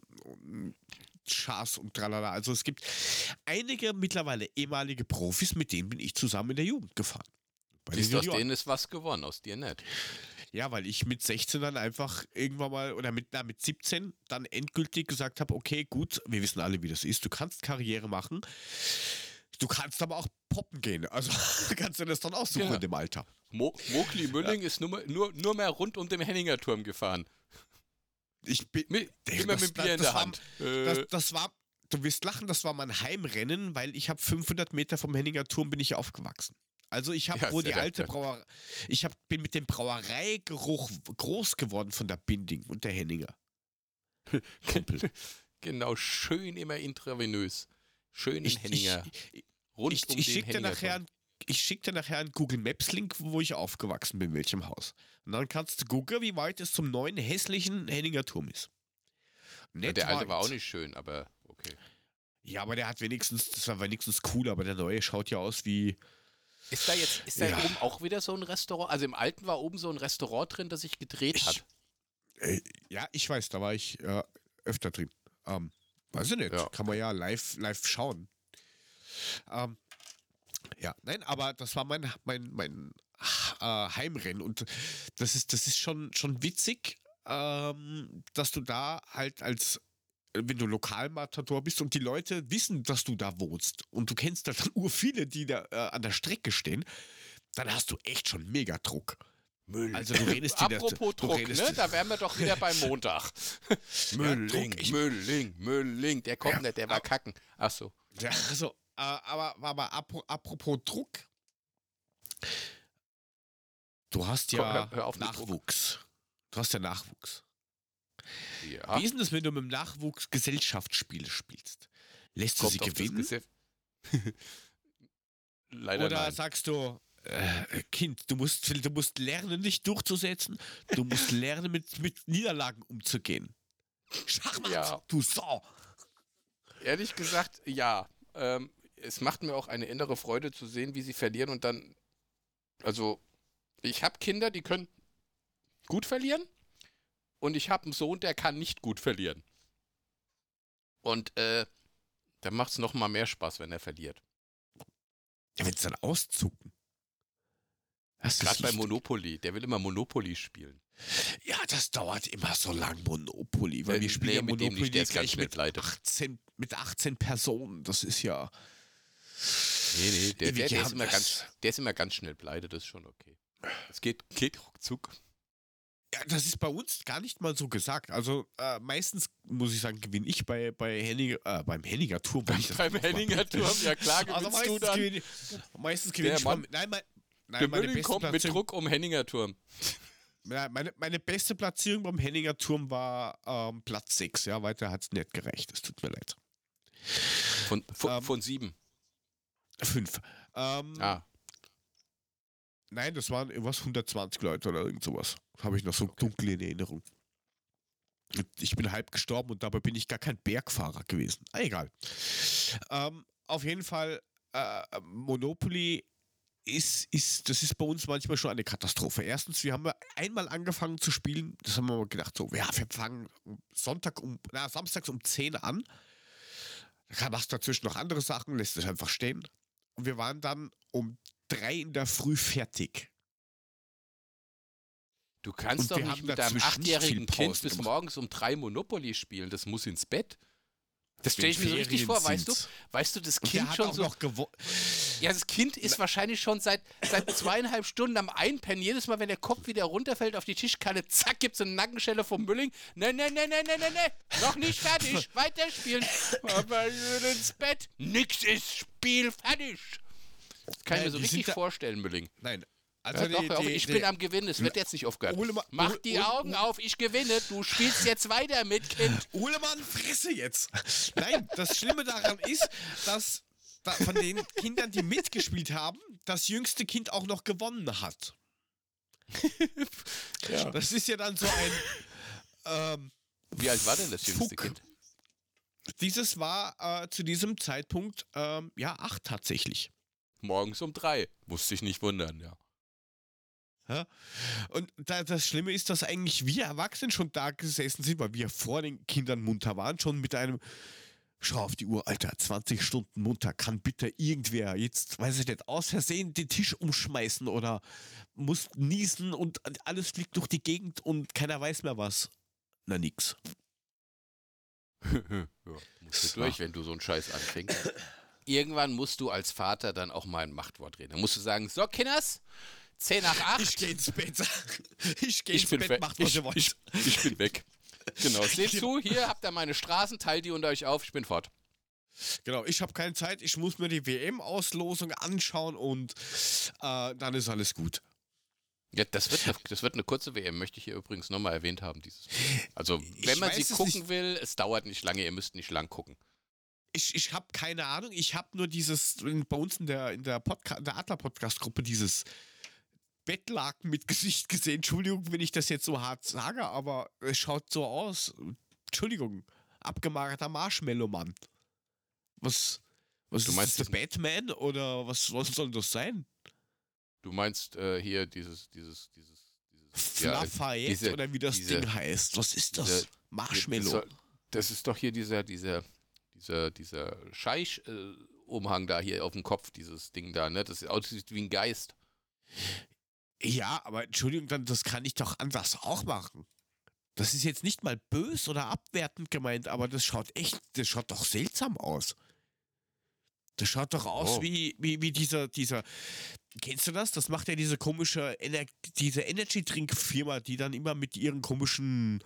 Schaß und tralala. Also es gibt einige mittlerweile ehemalige Profis, mit denen bin ich zusammen in der Jugend gefahren. Siehst aus denen ist was gewonnen, aus dir nicht. Ja, weil ich mit 16 dann einfach irgendwann mal, oder mit, na, mit 17 dann endgültig gesagt habe, okay, gut, wir wissen alle, wie das ist, du kannst Karriere machen. Du kannst aber auch poppen gehen. Also kannst du das dann auch suchen ja. in dem Alter. Mo Mokli Mülling ja. ist nur, nur, nur mehr rund um den Henninger Turm gefahren. Ich bin mit, immer das, mit Bier in der Hand. War, äh. das, das, war, du wirst lachen, das war mein Heimrennen, weil ich habe 500 Meter vom Henninger Turm bin ich aufgewachsen. Also ich habe, ja, wo die alte Brauerei, ich hab, bin mit dem Brauereigeruch groß geworden von der Binding und der Henninger. genau, schön immer intravenös. Schön in Henninger. Ich, rund ich, um ich schicke dir nachher ich schicke dir nachher einen Google Maps Link, wo ich aufgewachsen bin, in welchem Haus. Und dann kannst du gucken, wie weit es zum neuen hässlichen Henninger Turm ist. Ja, der alte war auch nicht schön, aber okay. Ja, aber der hat wenigstens, das war wenigstens cool, aber der neue schaut ja aus wie. Ist da jetzt, ist da ja. oben auch wieder so ein Restaurant? Also im alten war oben so ein Restaurant drin, das sich gedreht ich, hat. Äh, ja, ich weiß, da war ich äh, öfter drin. Ähm, Weiß ich nicht. Ja. Kann man ja live, live schauen. Ähm, ja, nein, aber das war mein, mein, mein äh, Heimrennen und das ist, das ist schon, schon witzig, ähm, dass du da halt als wenn du Lokalmatador bist und die Leute wissen, dass du da wohnst und du kennst da dann ur viele, die da äh, an der Strecke stehen, dann hast du echt schon mega Druck. Müll. Also du redest Apropos das, Druck, ne? Da wären wir doch wieder beim Montag. Mülling, ja, Mülling, Mülling. Der kommt ja, nicht, der war kacken. Ach so. Ja, also, aber, aber apropos Druck. Du hast ja Komm, hör, hör Nachwuchs. Du hast ja Nachwuchs. Ja. Wie ist denn das, wenn du mit dem Nachwuchs Gesellschaftsspiele spielst? Lässt du sie gewinnen? Leider Oder nein. sagst du, äh, kind, du musst, du musst lernen, dich durchzusetzen. Du musst lernen, mit, mit Niederlagen umzugehen. Schachmatt, ja. du Sau. Ehrlich gesagt, ja. Ähm, es macht mir auch eine innere Freude zu sehen, wie sie verlieren und dann. Also, ich habe Kinder, die können gut verlieren. Und ich habe einen Sohn, der kann nicht gut verlieren. Und äh, da macht es nochmal mehr Spaß, wenn er verliert. Ja, wenn es dann auszucken. Gerade bei Monopoly. Der will immer Monopoly spielen. Ja, das dauert immer so lang, Monopoly, weil äh, wir spielen nee, ja Monopoly nicht, der gleich mit 18, mit 18 Personen. Das ist ja. Nee, nee, der, der, der ist, immer ganz, der ist immer ganz schnell pleite, das ist schon okay. Es geht, geht ruckzuck. Ja, das ist bei uns gar nicht mal so gesagt. Also äh, meistens muss ich sagen, gewinne ich bei, bei Henninger, äh, beim Henninger Turm. Beim, beim Henninger Turm, ja klar, also gewinnst also du dann. Gewinne, meistens gewinne ich Mann, nein, mein, Nein, Der Mülling kommt mit Druck um Henninger Turm. Ja, meine, meine beste Platzierung beim Henninger Turm war ähm, Platz 6. Ja, weiter hat es nicht gereicht. Es tut mir leid. Von, von, ähm, von sieben. Fünf. Ähm, Ah, Nein, das waren irgendwas 120 Leute oder irgend sowas. Habe ich noch so dunkel in Erinnerung. Ich bin halb gestorben und dabei bin ich gar kein Bergfahrer gewesen. Ah, egal. Ähm, auf jeden Fall, äh, Monopoly ist, ist, das ist bei uns manchmal schon eine Katastrophe. Erstens, wir haben einmal angefangen zu spielen, das haben wir mal gedacht, so, ja, wir fangen Sonntag um, na, samstags um 10 an. Da machst du dazwischen noch andere Sachen, lässt es einfach stehen. Und wir waren dann um drei in der Früh fertig. du kannst Und doch nicht mit deinem achtjährigen Kind bis morgens um drei Monopoly spielen. Das muss ins Bett. Das stelle ich mir so richtig vor, weißt du? Weißt du, das Kind schon so. Ja, das Kind ist wahrscheinlich schon seit, seit zweieinhalb Stunden am Einpennen. Jedes Mal, wenn der Kopf wieder runterfällt auf die Tischkanne, zack, gibt's eine Nackenschelle vom Mülling. Ne, ne, ne, ne, ne, ne, ne. Noch nicht fertig. Weiterspielen. Aber ins Bett. Nix ist Spiel fertig. Das kann ich Äh, mir so die richtig vorstellen, Mülling. Nein. Also Ja, doch, die, die, ich die, bin am Gewinnen. Es wird jetzt nicht aufgehört. Ole, ma- Mach die Ole- Augen auf, ich gewinne. Du spielst jetzt weiter mit, Kind. Uhlemann, fresse jetzt! Nein, das Schlimme daran ist, dass da von den Kindern, die mitgespielt haben, das jüngste Kind auch noch gewonnen hat. Ja. Das ist ja dann so ein. Ähm, Wie alt war denn das jüngste Fuck. Kind? dieses war äh, zu diesem Zeitpunkt, ähm, ja, acht tatsächlich. Morgens um drei. Musste ich nicht wundern, ja. Ja? Und da, das Schlimme ist, dass eigentlich wir Erwachsenen schon da gesessen sind, weil wir vor den Kindern munter waren, schon mit einem Schau auf die Uhr, Alter, 20 Stunden munter. Kann bitte irgendwer jetzt, weiß ich nicht, aus Versehen den Tisch umschmeißen oder muss niesen und alles fliegt durch die Gegend und keiner weiß mehr was. Na nix. ja, musst du durch, wenn du so einen Scheiß anfängst. Irgendwann musst du als Vater dann auch mal ein Machtwort reden. Dann musst du sagen, so Kinders, 10 nach 8. Ich geh ins Bett. Ich geh Ich ins Bett, macht was Ich, ihr wollt. ich, ich bin weg. Genau, seht zu, hier habt ihr meine Straßen, teilt die unter euch auf, ich bin fort. Genau, ich habe keine Zeit, ich muss mir die WM-Auslosung anschauen und äh, dann ist alles gut. Ja, das wird, eine, das wird eine kurze WM, möchte ich hier übrigens nochmal erwähnt haben. Dieses. Also, wenn man sie gucken nicht. will, es dauert nicht lange, ihr müsst nicht lang gucken. Ich, ich habe keine Ahnung, ich habe nur dieses, bei uns in der, in der, Podca der Adler-Podcast-Gruppe dieses Bettlaken mit Gesicht gesehen. Entschuldigung, wenn ich das jetzt so hart sage, aber es schaut so aus. Entschuldigung, abgemagerter Marshmallow-Mann. Was, was Du ist meinst das, der Batman oder was, was soll das sein? Du meinst äh, hier dieses, dieses, dieses, dieses. ja, Lafayette diese- oder wie das diese- Ding heißt. Was ist das? diese- Marshmallow. das ist doch hier dieser, dieser, dieser, dieser Scheich-Umhang da hier auf dem Kopf, dieses Ding da, ne? Das aussieht wie ein Geist. Ja, aber Entschuldigung, dann, das kann ich doch anders auch machen. Das ist jetzt nicht mal bös oder abwertend gemeint, aber das schaut echt, das schaut doch seltsam aus. Das schaut doch aus Oh. wie, wie, wie dieser, dieser, kennst du das? Das macht ja diese komische, Ener diese Energy-Drink-Firma, die dann immer mit ihren komischen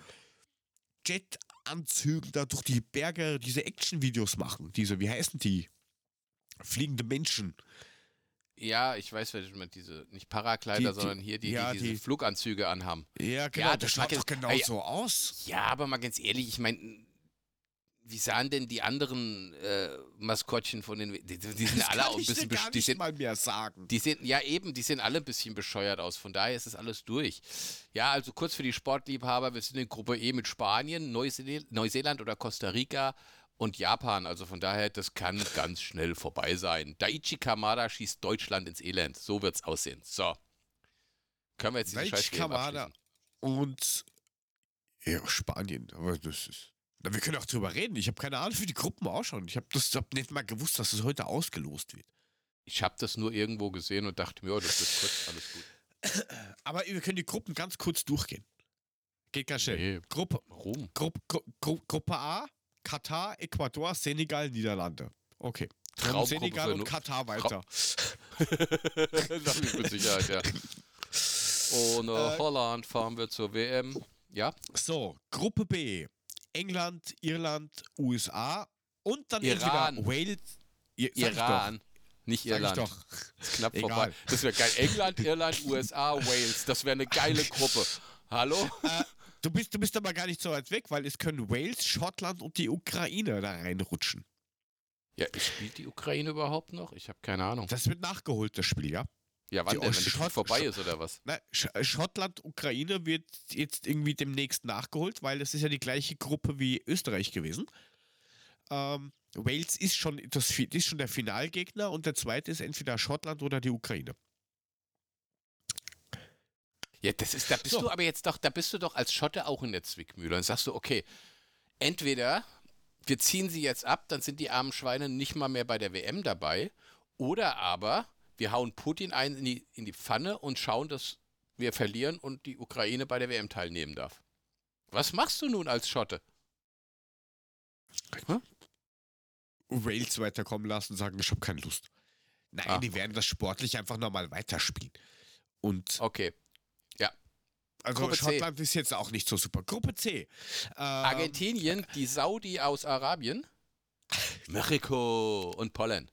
Jet-Anzügen da durch die Berge diese Action-Videos machen. Diese, wie heißen die? Fliegende Menschen. Ja, ich weiß, welche mit diese, nicht Paraglider, Die- sondern hier, die, ja, die diese die- Fluganzüge anhaben. Ja, genau, das das mag schaut doch jetzt- genau Ey, so aus. Ja, aber mal ganz ehrlich, ich meine, wie sahen denn die anderen äh, Maskottchen von den, die, die sind Das alle auch ein bisschen, gar besch- die sind, mal mehr sagen. Die sehen, ja eben, die sehen alle ein bisschen bescheuert aus. Von daher ist es alles durch. Ja, also kurz für die Sportliebhaber, wir sind in Gruppe E mit Spanien, Neuseel Neuseeland oder Costa Rica und Japan. Also von daher, das kann ganz schnell vorbei sein. Daichi Kamada schießt Deutschland ins Elend. So wird's aussehen. So. Können wir jetzt diese Daichi Kamada. Und ja, Spanien, aber das ist. Na, wir können auch drüber reden. Ich habe keine Ahnung, wie die Gruppen ausschauen. Ich habe das hab nicht mal gewusst, dass es heute ausgelost wird. Ich habe das nur irgendwo gesehen und dachte mir, oh, das wird kurz, alles gut. Aber wir können die Gruppen ganz kurz durchgehen. Geht ganz schnell. Nee. Gruppe, Warum? Gruppe, Gru Gru Gruppe A, Katar, Ecuador, Senegal, Niederlande. Okay. Dann Senegal und Katar weiter. Sag ich mit Sicherheit, ja. Und äh, Äh, Holland fahren wir zur WM. Ja, So, Gruppe B. England, Irland, USA und dann Iran. entweder Wales. Doch. Iran, nicht Sag Irland. doch. Ist knapp Egal. vorbei. Das wäre geil. England, Irland, USA, Wales. Das wäre eine geile Gruppe. Hallo? Du bist, du bist aber gar nicht so weit weg, weil es können Wales, Schottland und die Ukraine da reinrutschen. Ja, spielt die Ukraine überhaupt noch? Ich habe keine Ahnung. Das wird nachgeholt, das Spiel, ja. Ja, wann die denn, wenn das Spiel vorbei ist oder was? Na, Sch Schottland, Ukraine wird jetzt irgendwie demnächst nachgeholt, weil das ist ja die gleiche Gruppe wie Österreich gewesen. Ähm, Wales ist schon, das, ist schon der Finalgegner und der zweite ist entweder Schottland oder die Ukraine. Ja, das ist, da bist So. du aber jetzt doch, da bist du doch als Schotte auch in der Zwickmühle. Dann sagst du, okay, entweder wir ziehen sie jetzt ab, dann sind die armen Schweine nicht mal mehr bei der WM dabei, oder aber wir hauen Putin ein in die, in die Pfanne und schauen, dass wir verlieren und die Ukraine bei der WM teilnehmen darf. Was machst du nun als Schotte? Wales weiterkommen lassen, sagen, ich habe keine Lust. Nein, Ah. die werden das sportlich einfach nochmal weiterspielen. Und Okay. Also Gruppe C. Schottland ist jetzt auch nicht so super. Gruppe C. Ähm, Argentinien, die Saudi aus Arabien, Mexiko und Polen.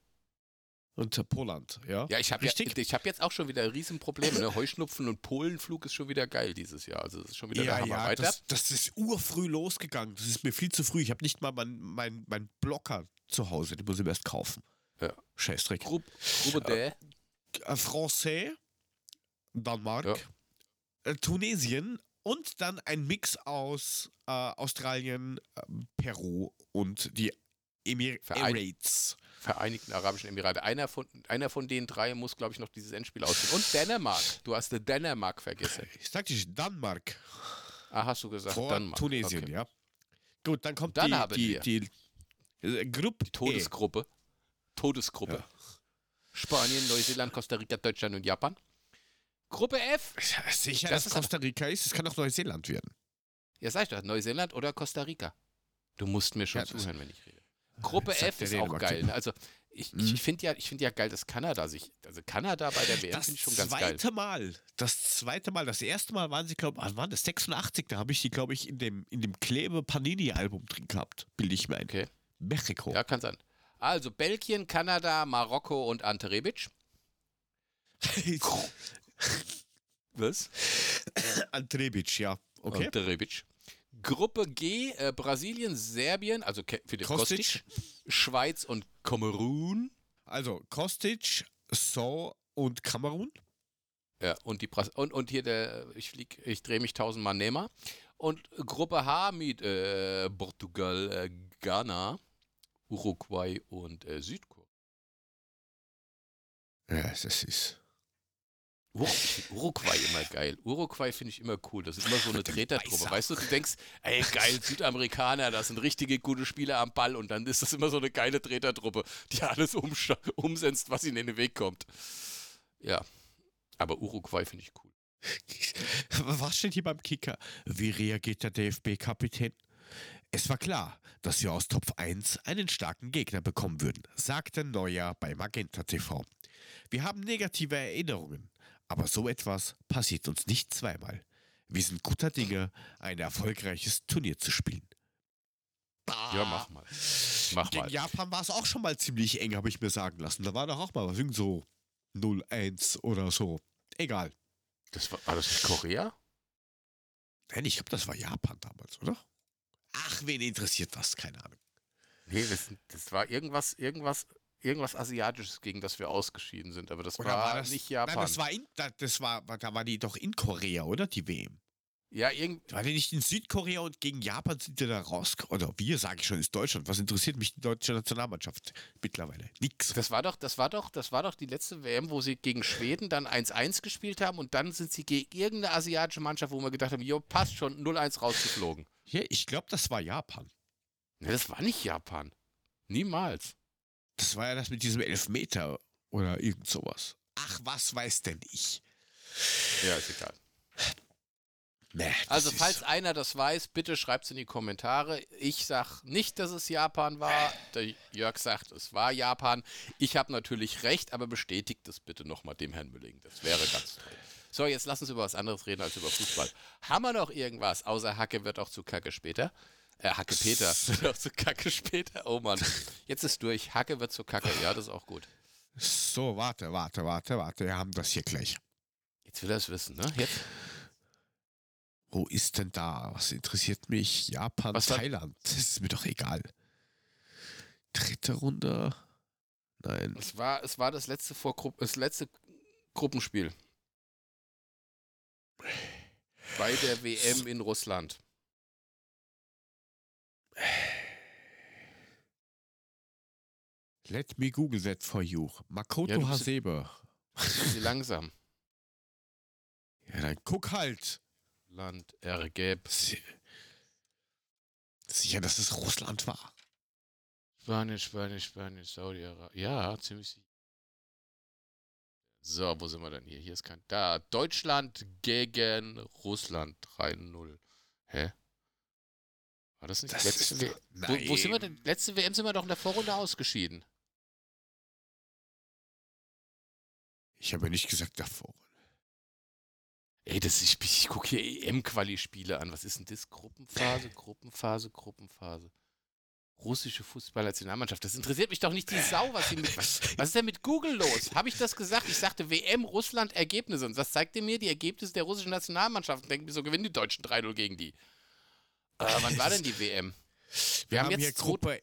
Und Poland, ja. Ja, ich habe ja, ich hab jetzt auch schon wieder Riesenprobleme. Ne? Heuschnupfen und Polenflug ist schon wieder geil dieses Jahr. Also das ist schon wieder der Ja, Hammer. ja, Weiter. das, das ist urfrüh losgegangen. Das ist mir viel zu früh. Ich habe nicht mal meinen mein, mein Blocker zu Hause. Den muss ich mir erst kaufen. Ja. Scheißdreck. Gru Gruppe D. Äh, Francais, Danmark, Ja. Äh, Tunesien und dann ein Mix aus äh, Australien, ähm, Peru und die Emir Verein- Emirates. Vereinigten Arabischen Emirate. Einer von, einer von den drei muss, glaube ich, noch dieses Endspiel ausführen. Und Dänemark. Du hast die Dänemark vergessen. Ich sagte ich, Danmark Ah, hast du gesagt, vor Dänemark. Tunesien, Okay. ja. Gut, dann kommt Dann die, die, wir- die, äh, Gruppe Die Todesgruppe. Todesgruppe. Ja. Spanien, Neuseeland, Costa Rica, Deutschland und Japan. Gruppe F. E. Sicher, Das dass Costa Rica ist. Es kann auch Neuseeland werden. Ja, sag ich doch, Neuseeland oder Costa Rica. Du musst mir schon Ja, das- zuhören, wenn ich rede. Gruppe F ist auch geil. Ne? Also ich, Mhm. ich finde ja, ich finde ja geil, dass Kanada sich, also Kanada bei der WM Das finde ich schon ganz geil. zweite Mal, das zweite Mal, das erste Mal waren sie, glaube ich, waren das 86, da habe ich die, glaube ich, in dem, in dem Klebe Panini-Album drin gehabt, bilde ich mir ein. Okay. Mexiko. Ja, kann sein. Also Belgien, Kanada, Marokko und Ante Rebic. Was? Antrebic, ja. Okay. Ante Rebic. Gruppe G, äh, Brasilien, Serbien, also Ke- Philipp Kostic. Kostic. Schweiz und Kamerun. Also Kostic, So und Kamerun. Ja, und, die Bras und, und hier der, ich flieg, ich drehe mich tausendmal Neymar. Und Gruppe H mit äh, Portugal, äh, Ghana, Uruguay und äh, Südkorea. Ja, das ist. Ur Uruguay immer geil. Uruguay finde ich immer cool. Das ist immer so eine Tretertruppe. Weißt du, du denkst, ey geil, Südamerikaner, das sind richtige gute Spieler am Ball und dann ist das immer so eine geile Tretertruppe, die alles umsetzt, was ihnen in den Weg kommt. Ja, aber Uruguay finde ich cool. Was steht hier beim Kicker? Wie reagiert der DFB-Kapitän? Es war klar, dass wir aus Topf 1 einen starken Gegner bekommen würden, sagte Neuer bei Magenta TV. Wir haben negative Erinnerungen, aber so etwas passiert uns nicht zweimal. Wir sind guter Dinge, ein erfolgreiches Turnier zu spielen. Ja, mach mal. Mach Gegen mal. Japan war es auch schon mal ziemlich eng, habe ich mir sagen lassen. Da war doch auch mal was, irgend so 0-1 oder so. Egal. Das war, war das nicht Korea? Nein, ich glaube, das war Japan damals, oder? Ach, wen interessiert das? Keine Ahnung. Nee, das, das war irgendwas, irgendwas, irgendwas Asiatisches, gegen das wir ausgeschieden sind. Aber das war, war das nicht Japan. Nein, das war, in, da- das war, da war die doch in Korea, oder? Die WM. ja, irgend, War die nicht in Südkorea und gegen Japan sind die da raus? Oder wir, sage ich schon, ist Deutschland. Was interessiert mich die deutsche Nationalmannschaft mittlerweile? Nix. Das war doch, das war doch, das war doch die letzte WM, wo sie gegen Schweden dann 1-1 gespielt haben und dann sind sie gegen irgendeine asiatische Mannschaft, wo wir gedacht haben, jo, passt schon, 0-1 rausgeflogen. Ja, ich glaube, das war Japan. Ne, das war nicht Japan. Niemals. Das war ja das mit diesem Elfmeter oder irgend sowas. Ach, was weiß denn ich? Ja, ist egal. Nee, Also, falls einer das weiß, bitte schreibt es in die Kommentare. Ich sag nicht, dass es Japan war. Der Jörg sagt, es war Japan. Ich habe natürlich recht, aber bestätigt es bitte nochmal dem Herrn Mülling. Das wäre ganz toll. So, jetzt lass uns über was anderes reden als über Fußball. Haben wir noch irgendwas? Außer Hacke wird auch zu Kacke später. Äh, Hacke Peter wird auch zu Kacke später. Oh Mann. Jetzt ist durch. Hacke wird zu Kacke. Ja, das ist auch gut. So, warte, warte, warte, warte. Wir haben das hier gleich. Jetzt will er es wissen, ne? Jetzt. Wo ist denn da? Was interessiert mich? Japan, Was Thailand. Das ist mir doch egal. dritte Runde? Nein. Es war, es war das letzte Vorgrupp das letzte Gruppenspiel. Bei der WM in Russland. Let me Google that for you. Makoto Ja, Hasebe. Sie langsam. Ja, dann guck halt. Land ergeb. Sicher, dass es Russland war. Spanien, Spanien, Spanien, Saudi-Arabien. Ja, ziemlich sicher. So, wo sind wir denn hier? Hier ist kein. Da, Deutschland gegen Russland 3-0. Hä? War das nicht Das letzte W- wo, wo sind wir denn? Letzte WM sind wir doch in der Vorrunde ausgeschieden. Ich habe ja nicht gesagt davor. Ey, das ich, ich gucke hier EM-Quali-Spiele an. Was ist denn das? Gruppenphase, Gruppenphase, Gruppenphase. Russische Fußballnationalmannschaft. Das interessiert mich doch nicht die Sau, was sie mit. Was, was ist denn mit Google los? Habe ich das gesagt? Ich sagte WM Russland Ergebnisse. Und was zeigt ihr mir? Die Ergebnisse der russischen Nationalmannschaft. Und denken mir, so gewinnen die Deutschen 3-0 gegen die. Äh, wann war denn die WM? Wir, haben haben, jetzt hier Gruppe,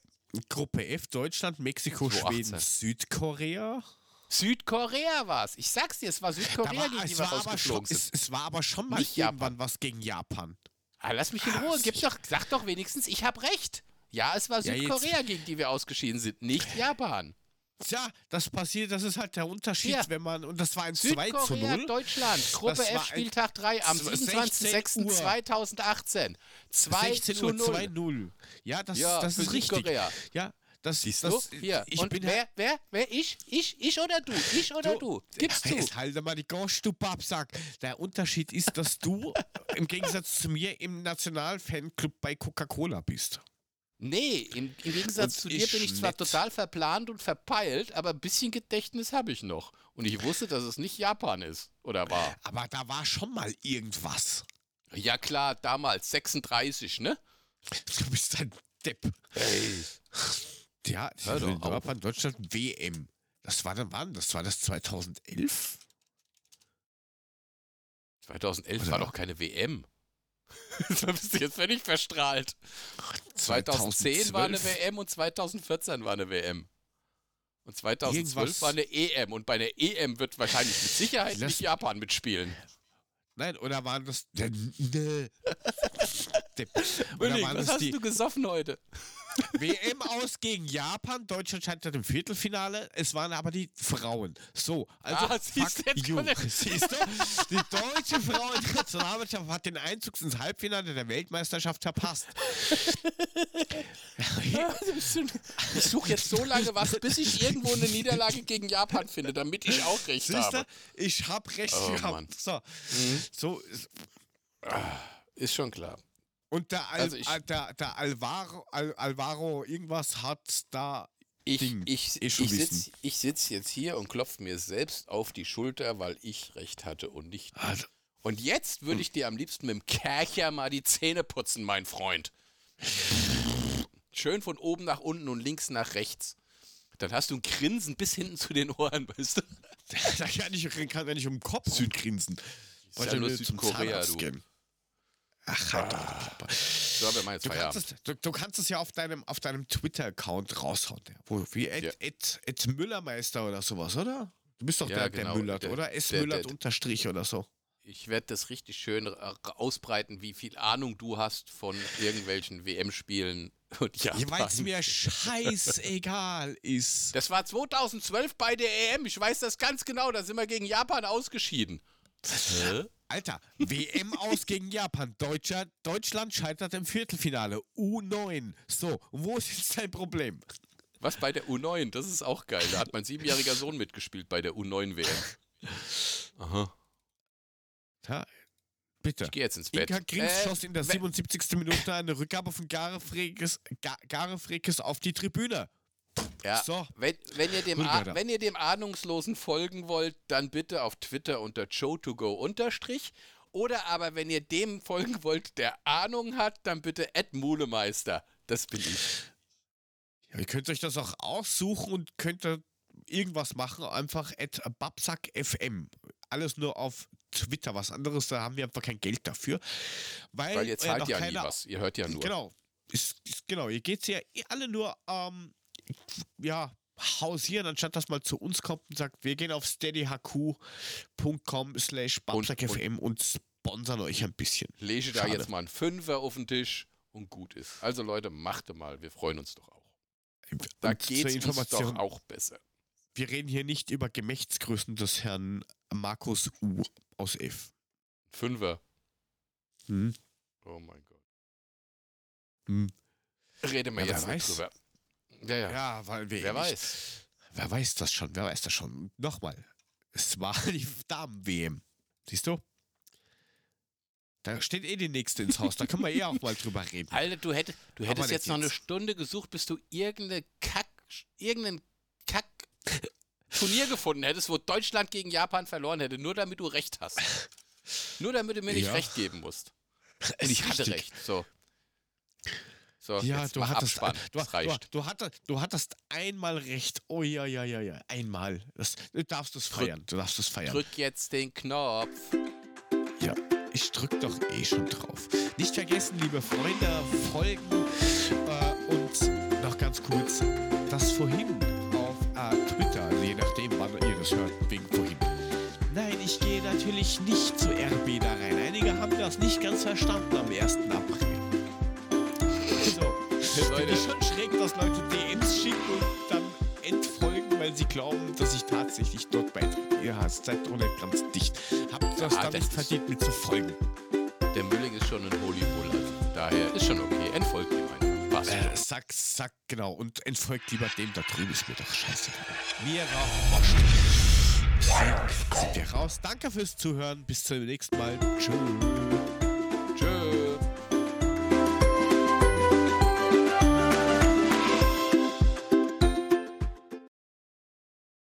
Gruppe F, Deutschland, Mexiko, 2018. Schweden, Südkorea. Südkorea war es. Ich sag's dir, es war Südkorea, war, gegen die wir aber schon, rausgeflogen es, es war aber schon mal Nicht Japan. irgendwann was gegen Japan. Ah, lass mich in Ruhe. Gib doch, sag doch wenigstens, ich habe recht. Ja, es war Ja, Südkorea, gegen die wir ausgeschieden sind, nicht Japan. Tja, das passiert, das ist halt der Unterschied, Ja. wenn man, und das war ein 2 zu Südkorea, 0. Deutschland, Gruppe Das F, Spieltag 3 am Das war 16 Uhr. 27.06.2018. 2 16 zu Uhr 0. 2-0. Ja, das, Ja, das ist richtig. Südkorea. Ja, das Siehst das, du? Hier. Ich Und bin wer, wer, wer? Ich? Ich? Ich oder du? Ich oder du? Gib's zu. Jetzt halte mal die Gosch, du Babsack. Der Unterschied ist, dass du im Gegensatz zu mir im Nationalfanclub bei Coca-Cola bist. Nee, im, im Gegensatz Und zu dir ich bin ich zwar total verplant und verpeilt, aber ein bisschen Gedächtnis habe ich noch. Und ich wusste, dass es nicht Japan ist. Oder war? Aber da war schon mal irgendwas. Ja klar, damals, 36, ne? Du bist ein Depp. Ey. Ja, Hör doch in. Japan, Deutschland, WM. Das war dann wann? Das war das 2011? 2011 Oder? war doch keine WM. da bist du jetzt völlig verstrahlt. 2010 war eine 2012? WM und 2014 war eine WM. Und 2012 Irgendwas- war eine EM. Und bei einer EM wird wahrscheinlich mit Sicherheit Lass- nicht Japan mitspielen. Nein, oder waren das. Oder waren was das hast die du gesoffen heute? WM aus gegen Japan? Deutschland scheitert im Viertelfinale. Es waren aber die Frauen. So, also. Ah, siehst you. Siehst du? Die deutsche Frauennationalmannschaft hat den Einzug ins Halbfinale der Weltmeisterschaft verpasst. Ich suche jetzt so lange was, bis ich irgendwo eine Niederlage gegen Japan finde, damit ich auch recht Siehst habe. du? Ich hab recht Oh, gehabt. Mann. So. so ist- Ist schon klar. Und der, Al, Also ich- der, der Alvaro, Al, Alvaro irgendwas hat da. Ich, Ding. ich, ich wissen. sitze ich sitz jetzt hier und klopfe mir selbst auf die Schulter, weil ich recht hatte und nicht. Also, Und jetzt würde ich dir am liebsten mit dem Kercher mal die Zähne putzen, mein Freund. Schön von oben nach unten und links nach rechts. Dann hast du ein Grinsen bis hinten zu den Ohren, weißt du? da kann ich, kann ich um den Kopf grinsen. Ist ja nur Südkorea, du. gehen. Ach, halt doch die Klappe. So, wir machen jetzt Du kannst, es, du, du kannst es ja auf deinem, auf deinem Twitter-Account raushauen. ja. Wo, wie Ed, Ja. Ed, Ed Müllermeister oder sowas, oder? Du bist doch Ja, der, genau. der Müllert, Der- oder? S. der- Müllert unterstrich oder so. Ich werde das richtig schön ausbreiten, wie viel Ahnung du hast von irgendwelchen WM-Spielen und Ja, Japan. Weil es mir scheißegal ist. Das war 2012 bei der EM. Ich weiß das ganz genau. Da sind wir gegen Japan ausgeschieden. Hä? Alter, WM aus gegen Japan. Deutscher, Deutschland scheitert im Viertelfinale. U9. So, wo ist jetzt dein Problem? Was bei der U9? Das ist auch geil. Da hat mein siebenjähriger Sohn mitgespielt bei der U9-WM. Aha. Ja, bitte. Ich gehe jetzt ins Bett. Inka Grings Äh, schoss in der we- 77. Minute eine Rückgabe von Garefrekes, Ga- Garefrekes auf die Tribüne. Ja, So. wenn, wenn, ihr dem A- wenn ihr dem Ahnungslosen folgen wollt, dann bitte auf Twitter unter joe2go unterstrich. Oder aber wenn ihr dem folgen wollt, der Ahnung hat, dann bitte Mulemeister. Das bin ich. Ja, ihr könnt euch das auch aussuchen und könnt da irgendwas machen. Einfach at babsackfm. Alles nur auf Twitter. Was anderes, da haben wir einfach kein Geld dafür. Weil, Weil ihr zahlt ja nie was. Ihr hört ja nur. Genau. Ist, ist, genau, ihr geht ja eh alle nur ähm, ja, hausieren, anstatt dass man zu uns kommt und sagt, wir gehen auf steadyhq.com slash FM und sponsern euch ein bisschen. Lege da jetzt mal einen Fünfer auf den Tisch und gut ist. Also Leute, macht mal, wir freuen uns doch auch. Da geht es doch auch besser. Wir reden hier nicht über Gemächtsgrößen des Herrn Markus U aus F. Fünfer. Hm. Oh mein Gott. Hm. Reden wir Ja, jetzt nicht drüber. Ja, ja. Ja, weil wir Wer eh weiß. Wer weiß das schon? Wer weiß das schon? Nochmal. Es war die Damen-WM. Siehst du? Da steht eh die nächste ins Haus. Da können wir eh auch mal drüber reden. Alter, du, hätt, du hättest jetzt noch eine. Stunde gesucht, bis du irgendeine Kack, irgendeinen Kack Turnier gefunden hättest, wo Deutschland gegen Japan verloren hätte, nur damit du recht hast. Nur damit du mir nicht Ja. recht geben musst. Und ich hatte richtig. recht. So. So, Ja, du hattest, Abspann. du, das du, reicht. du, hattest, du hattest einmal recht. Oh ja, ja, ja, ja. Einmal. Das, du darfst es feiern. Du darfst es feiern. Drück jetzt den Knopf. Ja, ich drück doch eh schon drauf. Nicht vergessen, liebe Freunde, folgen äh, und noch ganz kurz, das vorhin auf äh, Twitter, also je nachdem, wann ihr das hört, wegen vorhin. Nein, ich gehe natürlich nicht zu RB da rein. Einige haben das nicht ganz verstanden am 1. April. Finde ich schon schräg, dass Leute DMs schicken und dann entfolgen, weil sie glauben, dass ich tatsächlich dort beitrete. Ihr seid doch nicht ganz dicht. Habt das nicht ist- verdient, mit zu folgen. Der Mülling ist schon ein Holy Bull. Also daher ist schon okay. Entfolgt ihm einfach. Passt. Äh, sack, sack, genau. Und entfolgt lieber dem da drüben, ist mir doch scheißegal. Mir raucht Deswegen sind wir raus. Danke fürs Zuhören. Bis zum nächsten Mal. Tschüss. Tschö.